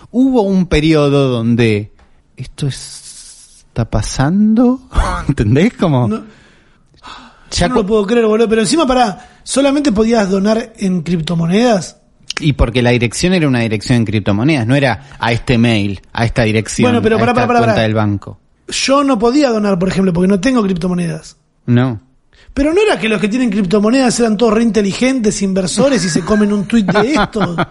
hubo un periodo donde esto es- está pasando, ¿entendés? Como No, ya yo no lo puedo creer, boludo. Pero encima, para solamente podías donar en criptomonedas. y porque la dirección era una dirección en criptomonedas, no era a este mail, a esta dirección, Bueno, pero a pará, esta pará, pará, cuenta del banco. Yo no podía donar, por ejemplo, porque no tengo criptomonedas. No. Pero no era que los que tienen criptomonedas eran todos re inteligentes, inversores y se comen un tuit de esto.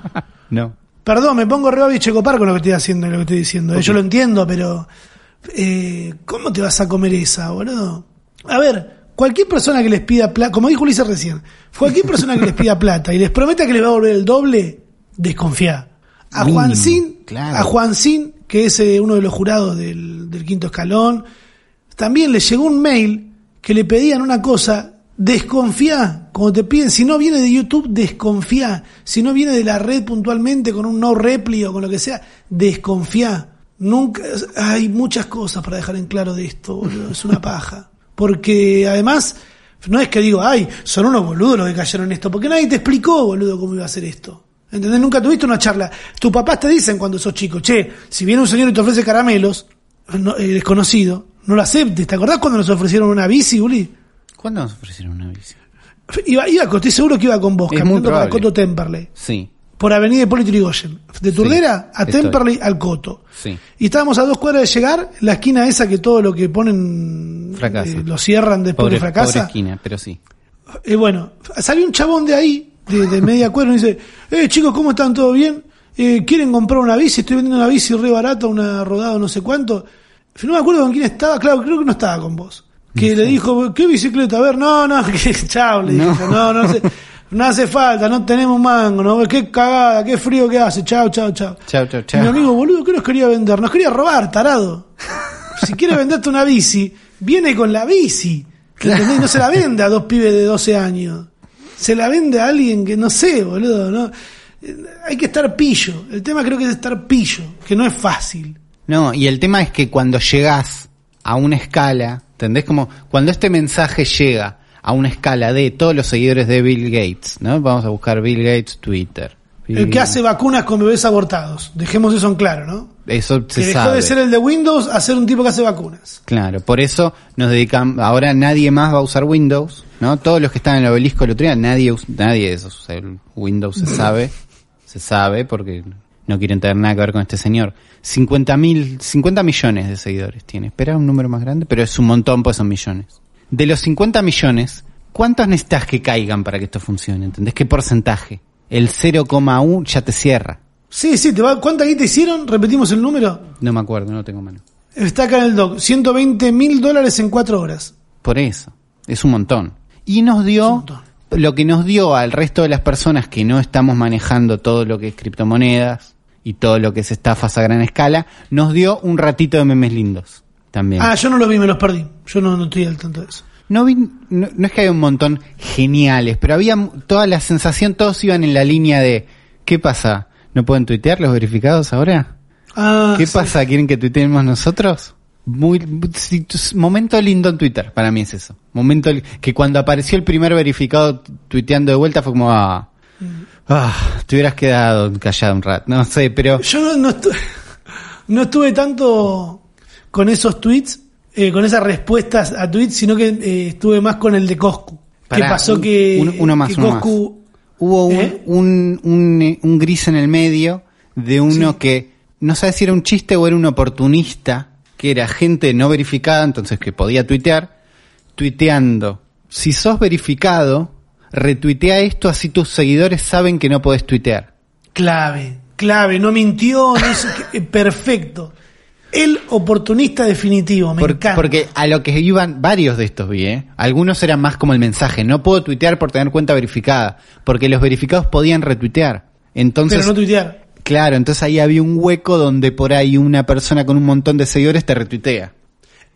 No. Perdón, me pongo re biche copar con lo que estoy haciendo y lo que estoy diciendo. eh, Yo lo entiendo, pero eh, ¿cómo te vas a comer esa, boludo? A ver, cualquier persona que les pida plata, como dijo Ulises recién, cualquier persona que les pida plata y les prometa que les va a volver el doble, desconfía. A Mínimo, Juancín, claro. a Juancín, que es eh, uno de los jurados del, del quinto escalón, también le llegó un mail que le pedían una cosa, desconfía, como te piden, si no viene de YouTube, desconfía, si no viene de la red puntualmente con un no repli o con lo que sea, desconfía. Nunca, hay muchas cosas para dejar en claro de esto, boludo, es una paja. Porque además, no es que digo, ay, son unos boludos los que cayeron en esto, porque nadie te explicó, boludo, cómo iba a ser esto. ¿Entendés? Nunca tuviste una charla. Tus papás te dicen cuando sos chico, che, si viene un señor y te ofrece caramelos, no- eh, desconocido, no lo aceptes. ¿Te acordás cuando nos ofrecieron una bici, Uli? ¿Cuándo nos ofrecieron una bici? Iba, iba, estoy seguro que iba con vos, Es muy caminando para. Coto Temperley. Sí. Por Avenida Hipólito Yrigoyen. De Turdera a estoy. Temperley al Coto. Sí. Y estábamos a dos cuadras de llegar, la esquina esa que todo lo que ponen Fracasa. eh, lo cierran después Pobre, de fracasa. pobre esquina, pero sí. Eh, bueno, salió un chabón de ahí, de, de media cuadra, y dice, eh, chicos, ¿cómo están? ¿Todo bien? Eh, ¿Quieren comprar una bici? Estoy vendiendo una bici re barata, una rodada no sé cuánto. No me acuerdo con quién estaba, claro, creo que no estaba con vos. Que le dijo, ¿qué bicicleta? A ver, no, no, que chao, le No. dije, no, no, hace, no hace falta, no tenemos mango, no, qué cagada, qué frío que hace, chao, chao, chao. Chau, Y chau. mi amigo, boludo, ¿qué nos quería vender? Nos quería robar, tarado. Si quiere venderte una bici, viene con la bici. ¿Entendés? No se la vende a dos pibes de 12 años. Se la vende a alguien que no sé, boludo. ¿no? Hay que estar pillo. El tema creo que es estar pillo, que no es fácil. No, y el tema es que cuando llegas a una escala, ¿entendés? Como cuando este mensaje llega a una escala de todos los seguidores de Bill Gates, ¿no? Vamos a buscar Bill Gates Twitter. Bill El que Gates. hace vacunas con bebés abortados. Dejemos eso en claro, ¿no? Eso Que se dejó sabe. de ser el de Windows a ser un tipo que hace vacunas. Claro, por eso nos dedicamos, ahora nadie más va a usar Windows, ¿no? Todos los que están en el obelisco el otro día, nadie, nadie de esos usa el Windows, se sabe, se sabe porque no quieren tener nada que ver con este señor. 50 mil, 50 millones de seguidores tiene. Espera un número más grande, pero es un montón, pues son millones. De los 50 millones, ¿cuántos necesitas que caigan para que esto funcione? ¿Entendés? ¿Qué porcentaje? El 0,1 ya te cierra. Sí, sí, te va, ¿cuánta guita hicieron? Repetimos el número. No me acuerdo, no tengo mano. Está acá en el doc. 120 mil dólares en cuatro horas. Por eso, es un montón. Y nos dio lo que nos dio al resto de las personas que no estamos manejando todo lo que es criptomonedas y todo lo que es estafas a gran escala, nos dio un ratito de memes lindos también. Ah, yo no los vi, me los perdí. Yo no, no estoy al tanto de eso. No, vi, no, no es que haya un montón geniales, pero había toda la sensación, todos iban en la línea de, ¿qué pasa? ¿No pueden tuitear los verificados ahora? Ah, ¿Qué sí. pasa? ¿Quieren que tuiteemos nosotros? Muy, momento lindo en Twitter, para mí es eso. Momento que cuando apareció el primer verificado tu- tuiteando de vuelta fue como, ah, ah, te hubieras quedado callado un rato, no sé, pero Yo no, no, estu- no estuve tanto con esos tweets, eh, con esas respuestas a tweets, sino que eh, estuve más con el de Coscu. Que Pará, pasó que, uno- uno más, que uno más. Hubo un, ¿Eh? un, un, un gris en el medio de uno Sí. que no sabe si era un chiste o era un oportunista, que era gente no verificada, entonces que podía tuitear, tuiteando. Si sos verificado, retuitea esto así tus seguidores saben que no podés tuitear. Clave, clave, no mintió, no eh, perfecto. El oportunista definitivo, me Por- encanta. porque a lo que iban varios de estos vi, ¿eh? Algunos eran más como el mensaje, no puedo tuitear por tener cuenta verificada, porque los verificados podían retuitear. Entonces, pero no tuitear. claro, entonces ahí había un hueco donde por ahí una persona con un montón de seguidores te retuitea.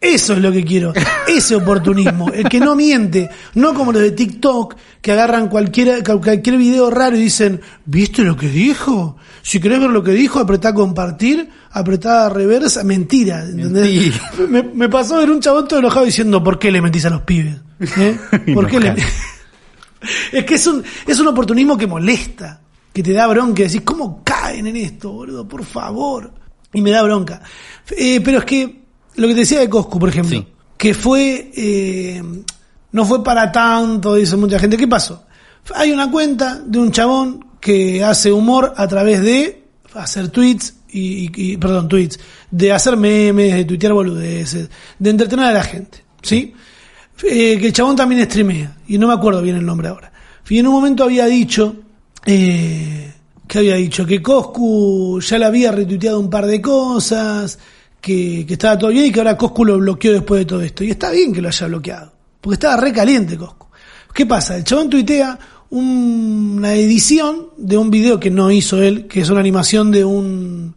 Eso es lo que quiero. Ese oportunismo. El que no miente. No como los de TikTok que agarran cualquier, cualquier video raro y dicen, ¿viste lo que dijo? Si querés ver lo que dijo, apretá compartir, apretá reversa. Mentira. ¿entendés? Me, me pasó ver un chabón todo enojado diciendo, ¿por qué le mentís a los pibes? ¿Eh? ¿Por qué le... Es que es un, es un oportunismo que molesta. Que te da bronca. Decís, ¿cómo caen en esto, boludo? Por favor. Y me da bronca. Eh, pero es que lo que te decía de Coscu, por ejemplo, Sí. que fue, eh, no fue para tanto, dice mucha gente. ¿Qué pasó? Hay una cuenta de un chabón que hace humor a través de hacer tweets y, perdón, tweets, de hacer memes, de tuitear boludeces, de entretener a la gente, ¿sí? Eh, que el chabón también streamea, y no me acuerdo bien el nombre ahora. Y en un momento había dicho, eh, que había dicho que Coscu ya le había retuiteado un par de cosas, que, que estaba todo bien y que ahora Coscu lo bloqueó después de todo esto. Y está bien que lo haya bloqueado, porque estaba re caliente Coscu. ¿Qué pasa? El chabón tuitea un- una edición de un video que no hizo él, que es una animación de un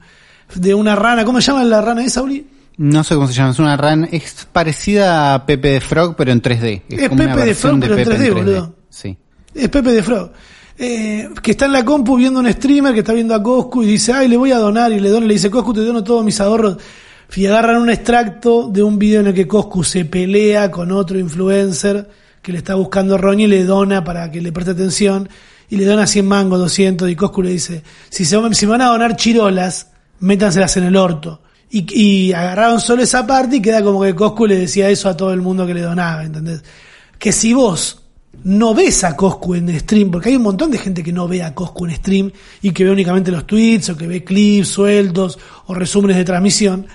de una rana. ¿Cómo se llama la rana esa, Uri? No sé cómo se llama, es una RAN, es parecida a Pepe de Frog, pero en 3D. Es como una Pepe de Frog, pero en 3D, boludo. Sí. Es Pepe de Frog. Eh, que está en la compu viendo un streamer que está viendo a Coscu y dice, ay, le voy a donar y le dona, le dice, Coscu, te dono todos mis ahorros. Y agarran un extracto de un video en el que Coscu se pelea con otro influencer que le está buscando y le dona para que le preste atención y le dona 100 mangos, 200 y Coscu le dice, si, se, van a donar chirolas, métanselas en el orto. Y, y agarraron solo esa parte y queda como que Coscu le decía eso a todo el mundo que le donaba, ¿entendés? Que si vos no ves a Coscu en stream, porque hay un montón de gente que no ve a Coscu en stream y que ve únicamente los tweets o que ve clips sueltos o resúmenes de transmisión,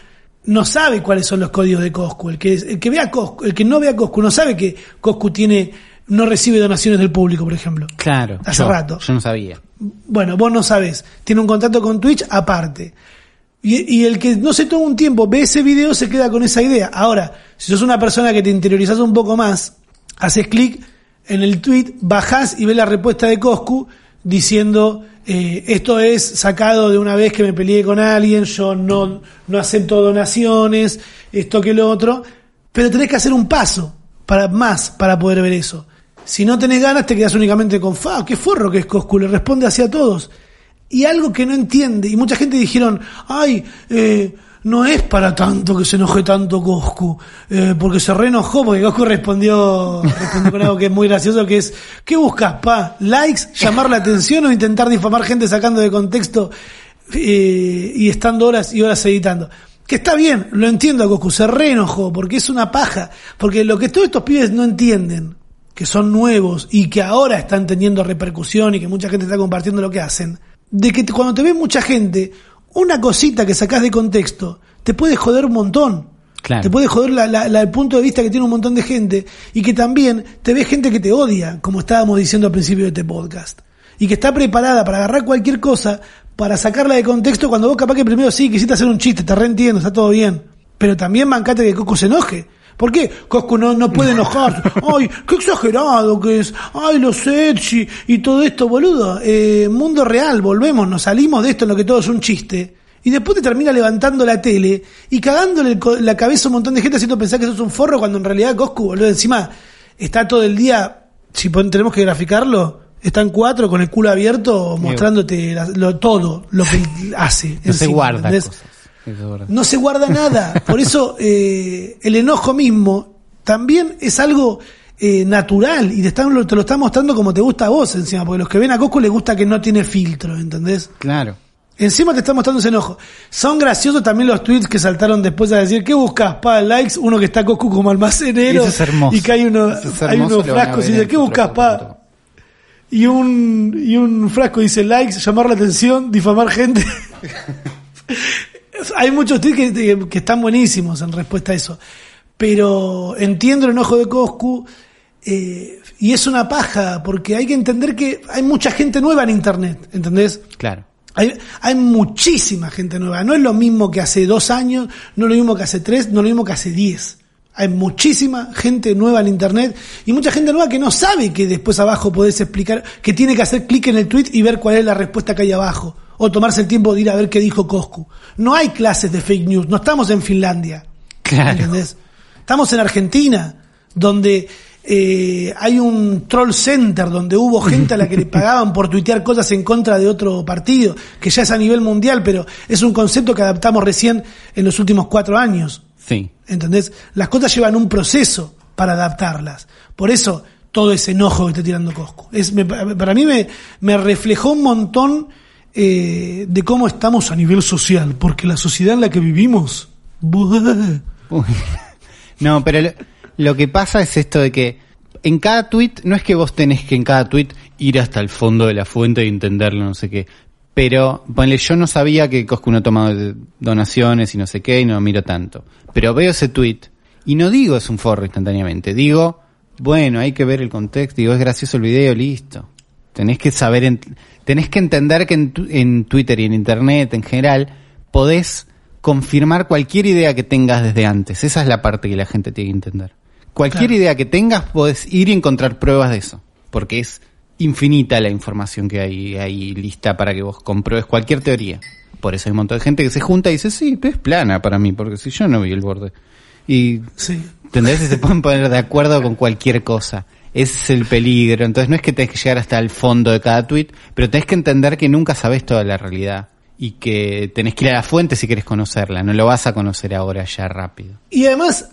no sabe cuáles son los códigos de Coscu. El que, el que ve a Coscu, el que no ve a Coscu no sabe que Coscu tiene, no recibe donaciones del público, por ejemplo. Claro. Hace yo- rato. Yo no sabía. Bueno, vos no sabés. Tiene un contrato con Twitch aparte. Y, y el que no se toma un tiempo, ve ese video, se queda con esa idea. Ahora, si sos una persona que te interiorizás un poco más, haces clic en el tweet, bajás y ves la respuesta de Coscu diciendo, eh, esto es sacado de una vez que me peleé con alguien, yo no, no acepto donaciones, esto que lo otro. Pero tenés que hacer un paso para más para poder ver eso. Si no tenés ganas, te quedas únicamente con, fa, qué forro que es Coscu, le responde hacia todos. Y algo que no entiende, y mucha gente dijeron, ay, eh, no es para tanto que se enoje tanto Coscu, eh, porque se reenojó, porque Coscu respondió, respondió con algo que es muy gracioso, que es, ¿qué buscas, pa? ¿Likes? ¿Llamar la atención o intentar difamar gente sacando de contexto eh, y estando horas y horas editando? Que está bien, lo entiendo a Coscu, se reenojó, porque es una paja, porque lo que todos estos pibes no entienden, que son nuevos y que ahora están teniendo repercusión y que mucha gente está compartiendo lo que hacen, de que cuando te ve mucha gente, una cosita que sacás de contexto te puede joder un montón. Claro. Te puede joder la- la- la- el punto de vista que tiene un montón de gente y que también te ve gente que te odia, como estábamos diciendo al principio de este podcast. Y que está preparada para agarrar cualquier cosa, para sacarla de contexto cuando vos capaz que primero sí quisiste hacer un chiste, te reentiendo, está todo bien. Pero también bancate que Coscu se enoje. ¿Por qué? Coscu no, no puede enojarse. Ay, qué exagerado que es. Ay, los edgy y todo esto, boludo. Eh, mundo real, volvemos, nos salimos de esto en lo que todo es un chiste. Y después te termina levantando la tele y cagándole el la cabeza a un montón de gente haciendo pensar que sos un forro cuando en realidad Coscu, boludo, encima está todo el día, si tenemos que graficarlo, está en cuatro con el culo abierto mostrándote la- lo, todo lo que hace. No se guarda No se guarda nada. Por eso eh, el enojo mismo también es algo eh, natural y te, están, te lo está mostrando como te gusta a vos encima, porque los que ven a Coco les gusta que no tiene filtro, ¿entendés? Claro. Encima te está mostrando ese enojo. Son graciosos también los tweets que saltaron después a decir, ¿qué buscas? Pa, likes, uno que está Coco como almacenero. Es. Y que hay, uno, Eso es hay unos frascos y dice, ¿qué buscas, pa? futuro.com. Y un, y un frasco dice likes, llamar la atención, difamar gente. Hay muchos tweets que, que- que están buenísimos en respuesta a eso. Pero entiendo el enojo de Coscu. eh, y es una paja, porque hay que entender que hay mucha gente nueva en Internet, ¿entendés? Claro. Hay, hay muchísima gente nueva. No es lo mismo que hace dos años, no es lo mismo que hace tres, no es lo mismo que hace diez. Hay muchísima gente nueva en internet y mucha gente nueva que no sabe que después abajo podés explicar, que tiene que hacer clic en el tweet y ver cuál es la respuesta que hay abajo. O tomarse el tiempo de ir a ver qué dijo Coscu. No hay clases de fake news, no estamos en Finlandia. Claro. ¿Entendés? Estamos en Argentina, donde eh, hay un troll center, donde hubo gente a la que le pagaban por tuitear cosas en contra de otro partido, que ya es a nivel mundial, pero es un concepto que adaptamos recién en los últimos cuatro años. Sí. ¿Entendés? Las cosas llevan un proceso para adaptarlas. Por eso todo ese enojo que está tirando Coscu. Es, me- para mí me, me reflejó un montón eh, de cómo estamos a nivel social, porque la sociedad en la que vivimos... No, pero lo, que pasa es esto de que en cada tweet, no es que vos tenés que en cada tweet ir hasta el fondo de la fuente y entenderlo, no sé qué. Pero, ponle, yo no sabía que Coscu no tomaba de- donaciones y no sé qué, y no miro tanto. Pero veo ese tweet y no digo es un forro instantáneamente, digo, bueno, hay que ver el contexto, digo, es gracioso el video, listo. Tenés que saber, en- tenés que entender que en, tu- en Twitter y en Internet en general podés confirmar cualquier idea que tengas desde antes. Esa es la parte que la gente tiene que entender. Cualquier Claro. idea que tengas podés ir y encontrar pruebas de eso, porque es infinita la información que hay ahí lista para que vos compruebes cualquier teoría. Por eso hay un montón de gente que se junta y dice, sí, pero es plana para mí, porque si yo no vi el borde. Y Sí. ¿Entendés? Y se pueden poner de acuerdo con cualquier cosa. Ese es el peligro. Entonces no es que tenés que llegar hasta el fondo de cada tweet, pero tenés que entender que nunca sabés toda la realidad. Y que tenés que ir a la fuente si querés conocerla. No lo vas a conocer ahora ya rápido. Y además,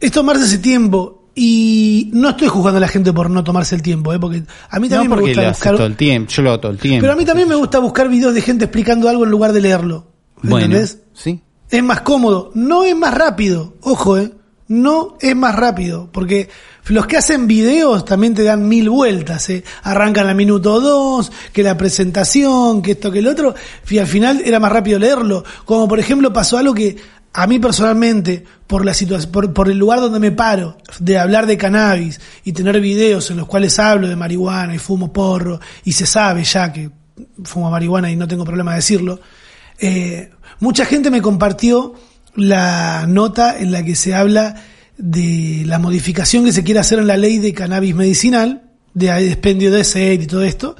es tomarse ese tiempo. Y no estoy juzgando a la gente por no tomarse el tiempo, ¿eh? porque a mí también no me gusta lo buscar. todo el tiempo. Yo lo hago todo el tiempo. Pero a mí también me gusta buscar videos de gente explicando algo en lugar de leerlo. Bueno, ¿Entendés? sí. Es más cómodo. No es más rápido. Ojo, ¿eh? No es más rápido, porque los que hacen videos también te dan mil vueltas, ¿eh? arrancan al minuto dos, que la presentación, que esto, que el otro, y al final era más rápido leerlo, como por ejemplo pasó algo que a mí personalmente, por la situación, por, por, el lugar donde me paro, de hablar de cannabis y tener videos en los cuales hablo de marihuana y fumo porro, y se sabe ya que fumo marihuana y no tengo problema de decirlo, eh, mucha gente me compartió la nota en la que se habla de la modificación que se quiere hacer en la ley de cannabis medicinal, de expendio de sed y todo esto.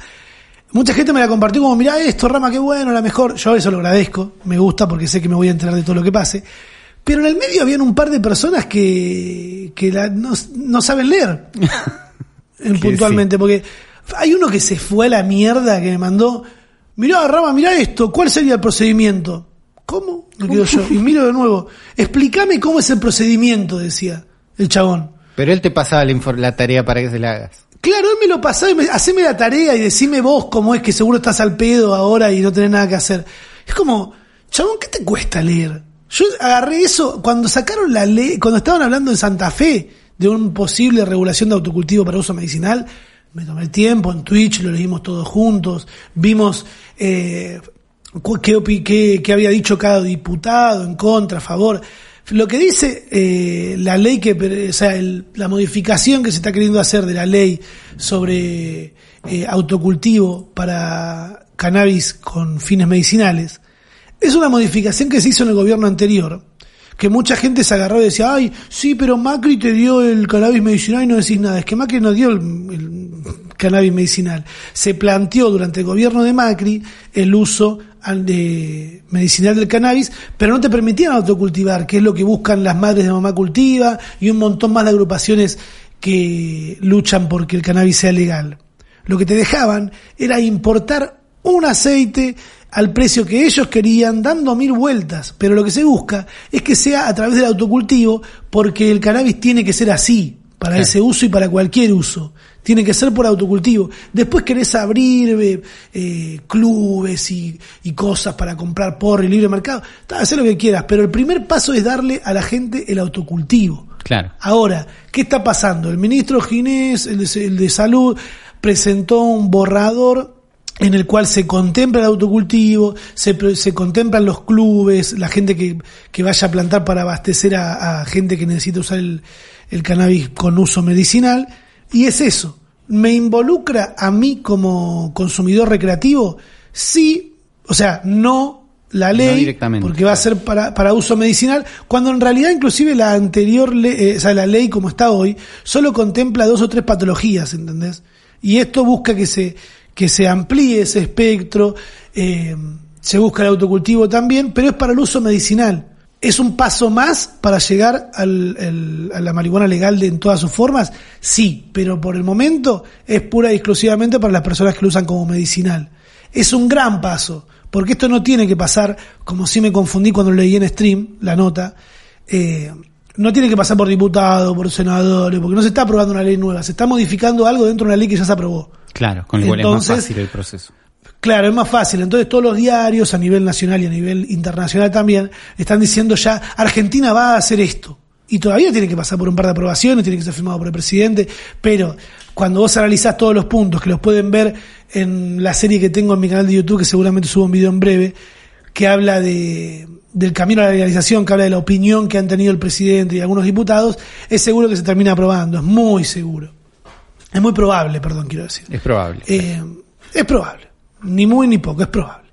Mucha gente me la compartió como, mira esto, Rama, qué bueno, la mejor. Yo eso lo agradezco, me gusta porque sé que me voy a enterar de todo lo que pase. Pero en el medio habían un par de personas que, que la, no, no, saben leer. puntualmente, sí. porque hay uno que se fue a la mierda que me mandó, mirá, Rama, mirá esto, ¿cuál sería el procedimiento? ¿Cómo? Me quedo yo. Y miro de nuevo. Explícame cómo es el procedimiento, decía el chabón. Pero él te pasaba la, la tarea para que se la hagas. Claro, él me lo pasaba y me, haceme la tarea y decime vos cómo es que seguro estás al pedo ahora y no tenés nada que hacer. Es como, chabón, ¿qué te cuesta leer? Yo agarré eso cuando sacaron la ley, cuando estaban hablando en Santa Fe de un posible regulación de autocultivo para uso medicinal, me tomé el tiempo en Twitch, lo leímos todos juntos, vimos eh, qué, había dicho cada diputado en contra, a favor. Lo que dice eh, la ley que, o sea, el, la modificación que se está queriendo hacer de la ley sobre eh, autocultivo para cannabis con fines medicinales, es una modificación que se hizo en el gobierno anterior, que mucha gente se agarró y decía, ay, sí, pero Macri te dio el cannabis medicinal y no decís nada. Es que Macri no dio el cannabis medicinal. Se planteó durante el gobierno de Macri el uso de medicinal del cannabis, pero no te permitían autocultivar, que es lo que buscan las madres de mamá cultiva y un montón más de agrupaciones que luchan porque el cannabis sea legal. Lo que te dejaban era importar un aceite al precio que ellos querían, dando mil vueltas, pero lo que se busca es que sea a través del autocultivo, porque el cannabis tiene que ser así, para ese uso y para cualquier uso. Tiene que ser por autocultivo. Después querés abrir eh, clubes y, y, cosas para comprar porro y libre mercado. Haz lo que quieras, pero el primer paso es darle a la gente el autocultivo. Claro. Ahora, ¿qué está pasando? El ministro Ginés, el de, el de Salud, presentó un borrador en el cual se contempla el autocultivo, se, se contemplan los clubes, la gente que, que vaya a plantar para abastecer a, a gente que necesita usar el, el cannabis con uso medicinal, y es eso. ¿Me involucra a mí como consumidor recreativo? Sí, o sea, no la ley, no porque va a ser para, para uso medicinal, cuando en realidad inclusive la anterior ley, eh, o sea, la ley como está hoy, solo contempla dos o tres patologías, ¿entendés? Y esto busca que se, que se amplíe ese espectro, eh, se busca el autocultivo también, pero es para el uso medicinal. ¿Es un paso más para llegar al, el, a la marihuana legal de, en todas sus formas? Sí, pero por el momento es pura y exclusivamente para las personas que lo usan como medicinal. Es un gran paso, porque esto no tiene que pasar, como si me confundí cuando leí en stream la nota, eh, no tiene que pasar por diputados, por senadores, porque no se está aprobando una ley nueva, se está modificando algo dentro de una ley que ya se aprobó. Claro, con lo cual Entonces, es más fácil el proceso. Claro, es más fácil. Entonces todos los diarios a nivel nacional y a nivel internacional también están diciendo ya, Argentina va a hacer esto. Y todavía tiene que pasar por un par de aprobaciones, tiene que ser firmado por el presidente, pero cuando vos analizás todos los puntos, que los pueden ver en la serie que tengo en mi canal de YouTube, que seguramente subo un video en breve, que habla de, del camino a la legalización, que habla de la opinión que han tenido el presidente y algunos diputados, es seguro que se termina aprobando, es muy seguro. Es muy probable, perdón, quiero decir. Es probable. Eh, es probable. Ni muy ni poco, es probable.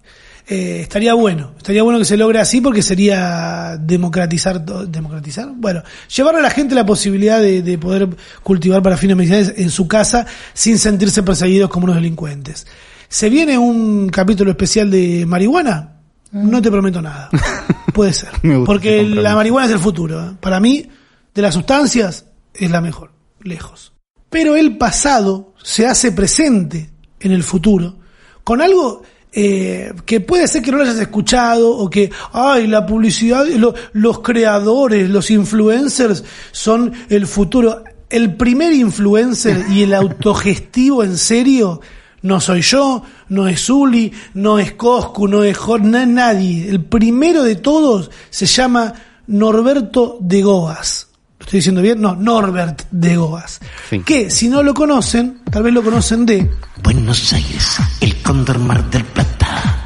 Eh, estaría bueno, estaría bueno que se logre así porque sería democratizar, democratizar, bueno, llevarle a la gente la posibilidad de, de, poder cultivar para fines medicinales en su casa sin sentirse perseguidos como unos delincuentes. ¿Se viene un capítulo especial de marihuana? No te prometo nada. Puede ser. porque la marihuana es el futuro. ¿eh? Para mí, de las sustancias, es la mejor, lejos. Pero el pasado se hace presente en el futuro con algo eh, que puede ser que no lo hayas escuchado o que, ay, la publicidad, lo, los creadores, los influencers son el futuro. El primer influencer y el autogestivo en serio no soy yo, no es Uli, no es Coscu, no es Jorge, nadie. El primero de todos se llama Norberto de Goas. ¿Lo estoy diciendo bien? No, Norbert de Goas. Sí. Que si no lo conocen, tal vez lo conocen de Buenos Aires, el cóndor Mar del Plata.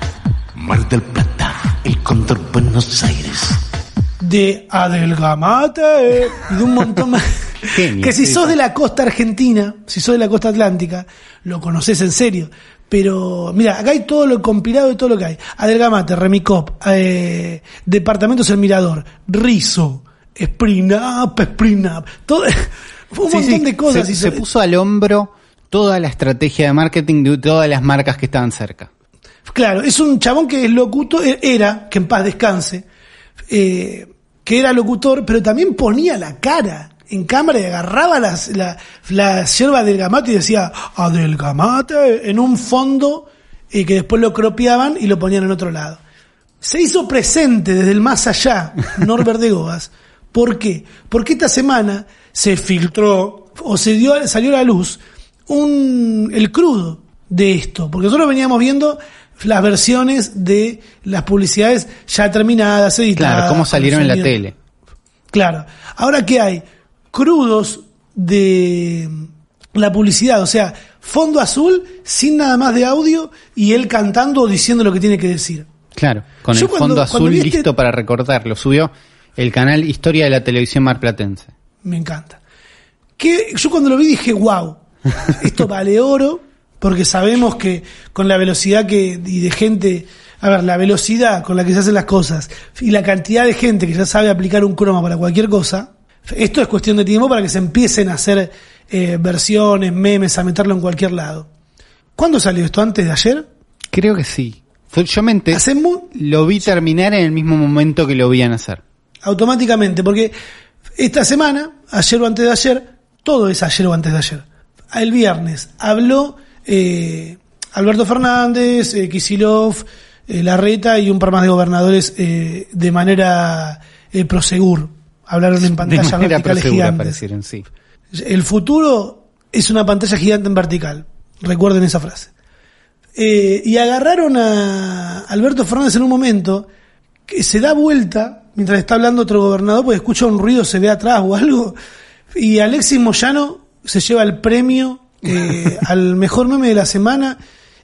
Mar del Plata, el cóndor Buenos Aires. de Adelgamate y de un montón más. Genio, que si sos de la costa argentina, si sos de la costa atlántica, lo conoces en serio. Pero mira, acá hay todo lo compilado de todo lo que hay. Adelgamate, Remicop, eh, Departamentos El Mirador, Rizo, Spring Up, Spring Up, todo, un Sí, montón sí, de cosas. Se, y se so- puso al hombro toda la estrategia de marketing de todas las marcas que estaban cerca. Claro, es un chabón que es locutor, e- era, que en paz descanse, eh, que era locutor, pero también ponía la cara en cámara y agarraba las, la, la yerba del gamate y decía, adelgamate, en un fondo, y que después lo cropiaban y lo ponían en otro lado. Se hizo presente desde el más allá, Norbert de Goas. ¿Por qué? Porque esta semana se filtró, o se dio, salió a la luz, un, el crudo de esto. Porque nosotros veníamos viendo las versiones de las publicidades ya terminadas, editadas. Claro, cómo salieron en la tele. Claro. Ahora que hay crudos de la publicidad, o sea, fondo azul sin nada más de audio y él cantando o diciendo lo que tiene que decir. Claro, con Yo el cuando- fondo azul este- listo para recordar. Lo subió el canal Historia de la Televisión Marplatense. Me encanta. Que yo cuando lo vi dije, wow, esto vale oro, porque sabemos que con la velocidad que y de gente, a ver, la velocidad con la que se hacen las cosas y la cantidad de gente que ya sabe aplicar un croma para cualquier cosa, esto es cuestión de tiempo para que se empiecen a hacer eh, versiones, memes, a meterlo en cualquier lado. ¿Cuándo salió esto? ¿Antes de ayer? Creo que sí. Yo me ente- Hace mu- lo vi terminar en el mismo momento que lo vi nacer. Automáticamente, porque esta semana, ayer o antes de ayer, todo es ayer o antes de ayer. El viernes habló eh, Alberto Fernández, eh, Kisilov, eh, Larreta y un par más de gobernadores eh, de manera eh, prosegur. Hablaron en pantallas verticales gigantes. sí. El futuro es una pantalla gigante en vertical. Recuerden esa frase. Y agarraron a Alberto Fernández en un momento que se da vuelta mientras está hablando otro gobernador porque escucha un ruido, se ve atrás o algo. Y Alexis Moyano se lleva el premio eh, al mejor meme de la semana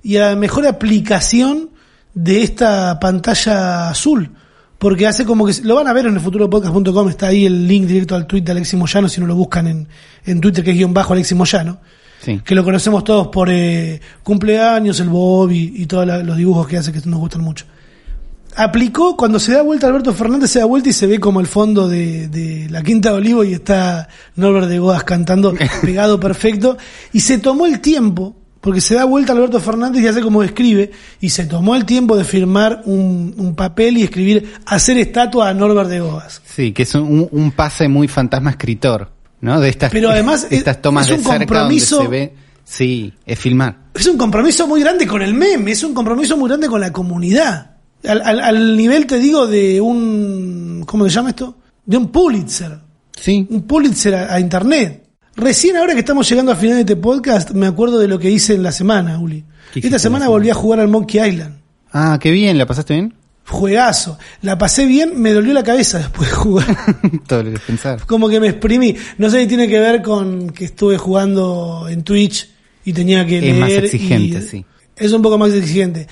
y a la mejor aplicación de esta pantalla azul. Porque hace como que lo van a ver en el futuropodcast.com, está ahí el link directo al tweet de Alexis Moyano, si no lo buscan en, en Twitter, que es guion bajo Alexis Moyano Sí. que lo conocemos todos por eh, cumpleaños, el Bob y, y todos los dibujos que hace que nos gustan mucho. Aplicó, cuando se da vuelta Alberto Fernández, se da vuelta y se ve como el fondo de, de la Quinta de Olivo y está Norbert de Godas cantando pegado perfecto. Y se tomó el tiempo, porque se da vuelta Alberto Fernández y hace como escribe, y se tomó el tiempo de firmar un, un papel y escribir, hacer estatua a Norbert de Godas. Sí, que es un, un pase muy fantasma escritor, ¿no? De estas, Pero además de estas es- tomas es un de cerca compromiso- donde se ve. Sí, es filmar. es un compromiso muy grande con el meme, es un compromiso muy grande con la comunidad. Al, al- al nivel, te digo, de un. ¿Cómo se llama esto? De un Pulitzer. Sí. Un Pulitzer a, a internet. Recién ahora que estamos llegando al final de este podcast, me acuerdo de lo que hice en la semana, Uli. ¿Qué hiciste Esta semana volví a jugar al Monkey Island. Ah, qué bien, ¿la pasaste bien? Juegazo. La pasé bien, me dolió la cabeza después de jugar. Todo lo que pensar. como que me exprimí. No sé si tiene que ver con que estuve jugando en Twitch y tenía que Es leer. más exigente, y- sí. Es un poco más exigente.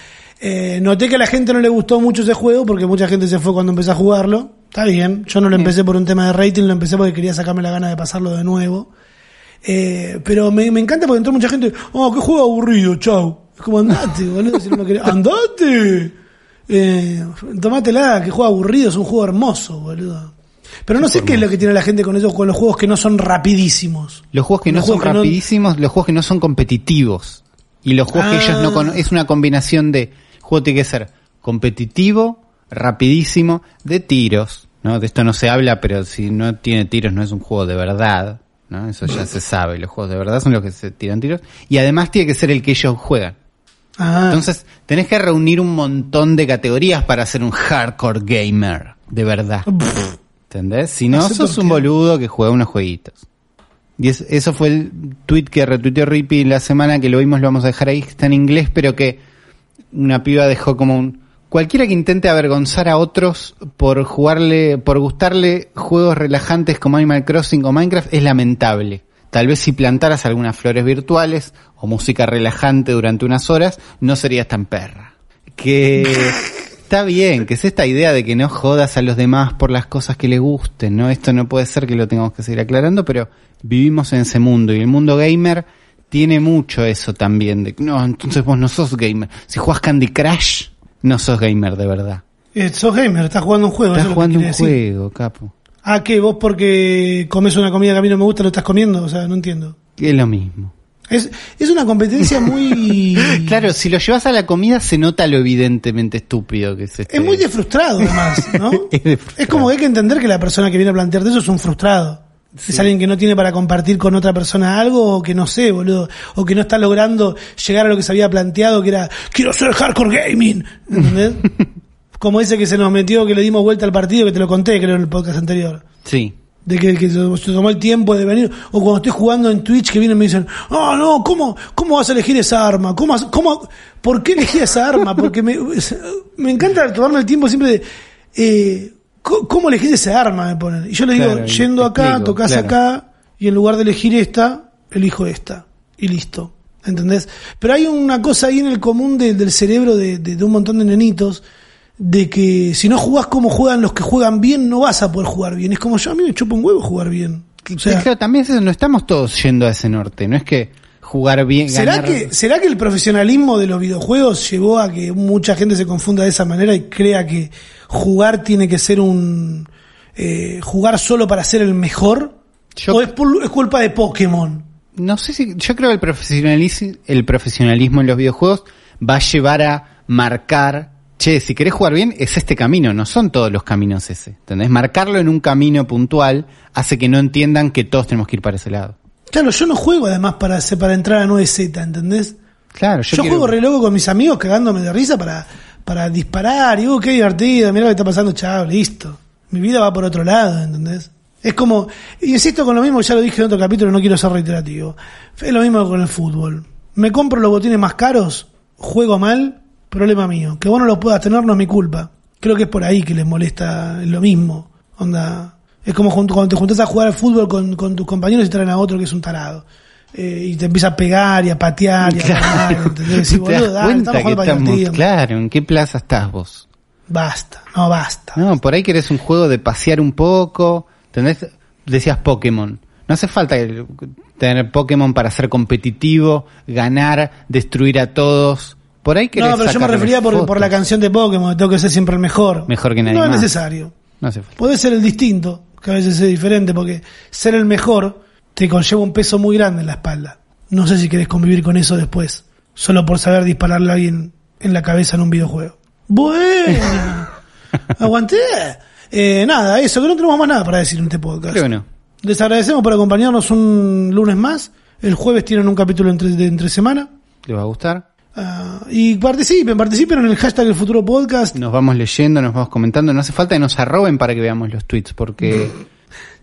Eh, noté que a la gente no le gustó mucho ese juego porque mucha gente se fue cuando empecé a jugarlo. Está bien. Yo no lo empecé por un tema de rating, lo empecé porque quería sacarme la gana de pasarlo de nuevo. Eh, pero me, me encanta porque entró mucha gente. Oh, qué juego aburrido, chau. Es como andate, boludo, si no lo querés. ¡Andate! Eh, tomátela, que juego aburrido, es un juego hermoso, boludo. Pero no sé qué es lo que tiene la gente con esos, con los juegos que no son rapidísimos. Los juegos que no son que no- rapidísimos, los juegos que no son competitivos. Y los juegos que Ah. ellos no conocen, es una combinación de, juego tiene que ser competitivo, rapidísimo, de tiros, ¿no? De esto no se habla, pero si no tiene tiros no es un juego de verdad, ¿no? Eso ya se sabe, los juegos de verdad son los que se tiran tiros. Y además tiene que ser el que ellos juegan. Ah, Entonces, tenés que reunir un montón de categorías para ser un hardcore gamer, de verdad. ¿Entendés? Si no, No sé sos un boludo que juega unos jueguitos. Y es- eso fue el tweet que retuiteó Rippy la semana que lo vimos, lo vamos a dejar ahí, está en inglés, pero que una piba dejó como un Cualquiera que intente avergonzar a otros por jugarle, por gustarle juegos relajantes como Animal Crossing o Minecraft es lamentable. Tal vez si plantaras algunas flores virtuales o música relajante durante unas horas, no serías tan perra. Que está bien, que es esta idea de que no jodas a los demás por las cosas que les gusten, ¿no? Esto no puede ser que lo tengamos que seguir aclarando, pero vivimos en ese mundo y el mundo gamer tiene mucho eso también, de no, entonces vos no sos gamer. Si jugás Candy Crush, no sos gamer de verdad. Eh, sos gamer, estás jugando un juego. Estás es jugando un decir. juego, capo. Ah, ¿qué? ¿Vos porque comes una comida que a mí no me gusta lo estás comiendo? O sea, no entiendo. Es lo mismo. Es, es una competencia muy... Claro, si lo llevas a la comida se nota lo evidentemente estúpido que es este. Es muy de frustrado, además, ¿no? Es de frustrado. Es como que hay que entender que la persona que viene a plantearte eso es un frustrado. Es alguien que no tiene para compartir con otra persona algo o que no sé, boludo. O que no está logrando llegar a lo que se había planteado, que era, quiero ser hardcore gaming. ¿Entendés? como ese que se nos metió, que le dimos vuelta al partido, que te lo conté, creo, en el podcast anterior. Sí. De que, que se tomó el tiempo de venir. O cuando estoy jugando en Twitch que vienen y me dicen, ah, no, ¿cómo, ¿cómo vas a elegir esa arma? ¿Cómo, cómo, ¿Por qué elegí esa arma? Porque me, me encanta tomarme el tiempo siempre de, eh, ¿cómo, cómo elegís esa arma? Me ponen. Y yo le digo, Claro, yendo acá, explico, tocas claro. acá, y en lugar de elegir esta, elijo esta. Y listo. ¿Entendés? Pero hay una cosa ahí en el común de- del cerebro de, de- de un montón de nenitos, de que si no jugás como juegan los que juegan bien, no vas a poder jugar bien. Es como yo, a mí me chupa un huevo jugar bien. O sea, claro, también es eso, no estamos todos yendo a ese norte, no es que jugar bien, ¿será, ganar- que, ¿será que el profesionalismo de los videojuegos llevó a que mucha gente se confunda de esa manera y crea que jugar tiene que ser un... eh, jugar solo para ser el mejor? Yo- ¿O es, es culpa de Pokémon? No sé si, yo creo que el profesionalismo, el profesionalismo en los videojuegos va a llevar a marcar, che, si querés jugar bien, es este camino, no son todos los caminos ese. ¿Entendés? Marcarlo en un camino puntual hace que no entiendan que todos tenemos que ir para ese lado. Claro, yo no juego además para, para entrar a 9Z, ¿entendés? Claro, Yo, yo, quiero- juego re loco con mis amigos cagándome de risa para, para disparar y, uh, qué divertido, mira lo que está pasando, chao, listo. Mi vida va por otro lado, ¿entendés? Es como, y insisto con lo mismo, ya lo dije en otro capítulo, no quiero ser reiterativo. Es lo mismo con el fútbol. Me compro los botines más caros, juego mal, problema mío. Que vos no los puedas tener no es mi culpa. Creo que es por ahí que les molesta lo mismo. Onda, es como jun- cuando te juntas a jugar al fútbol con, con tus compañeros y traen a otro que es un tarado. Eh, y te empieza a pegar y a patear y a ganar, ¿entendés? Y, ¿Te das boludo, dale, estamos jugando claro, ¿en qué plaza estás vos? Basta, no basta. No, por ahí querés un juego de pasear un poco, ¿entendés? Decías Pokémon. No hace falta tener Pokémon para ser competitivo, ganar, destruir a todos. Por ahí querés No, pero yo me refería por, por la canción de Pokémon, tengo que ser siempre el mejor. Mejor que nadie No es más. necesario. No hace falta. Podés ser el distinto, que a veces es diferente, porque ser el mejor te conlleva un peso muy grande en la espalda. No sé si querés convivir con eso después, solo por saber dispararle a alguien en la cabeza en un videojuego. Bueno, aguanté. Eh, nada, eso, que no tenemos más nada para decir en este podcast. Creo que no. Les agradecemos por acompañarnos un lunes más. El jueves tienen un capítulo entre, de entre semana. ¿Les va a gustar? Ah, y participen, participen en el hashtag El Futuro Podcast. Nos vamos leyendo, nos vamos comentando. No hace falta que nos arroben para que veamos los tweets, porque...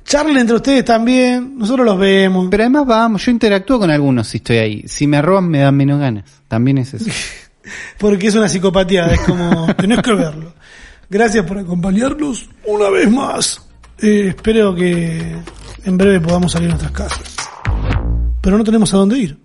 Charlen entre ustedes también. Nosotros los vemos. Pero además vamos, yo interactúo con algunos si estoy ahí. Si me arroban me dan menos ganas. También es eso. Porque es una psicopatía, es como tenés que verlo. Gracias por acompañarnos una vez más. Eh, espero que en breve podamos salir a nuestras casas. Pero no tenemos a dónde ir.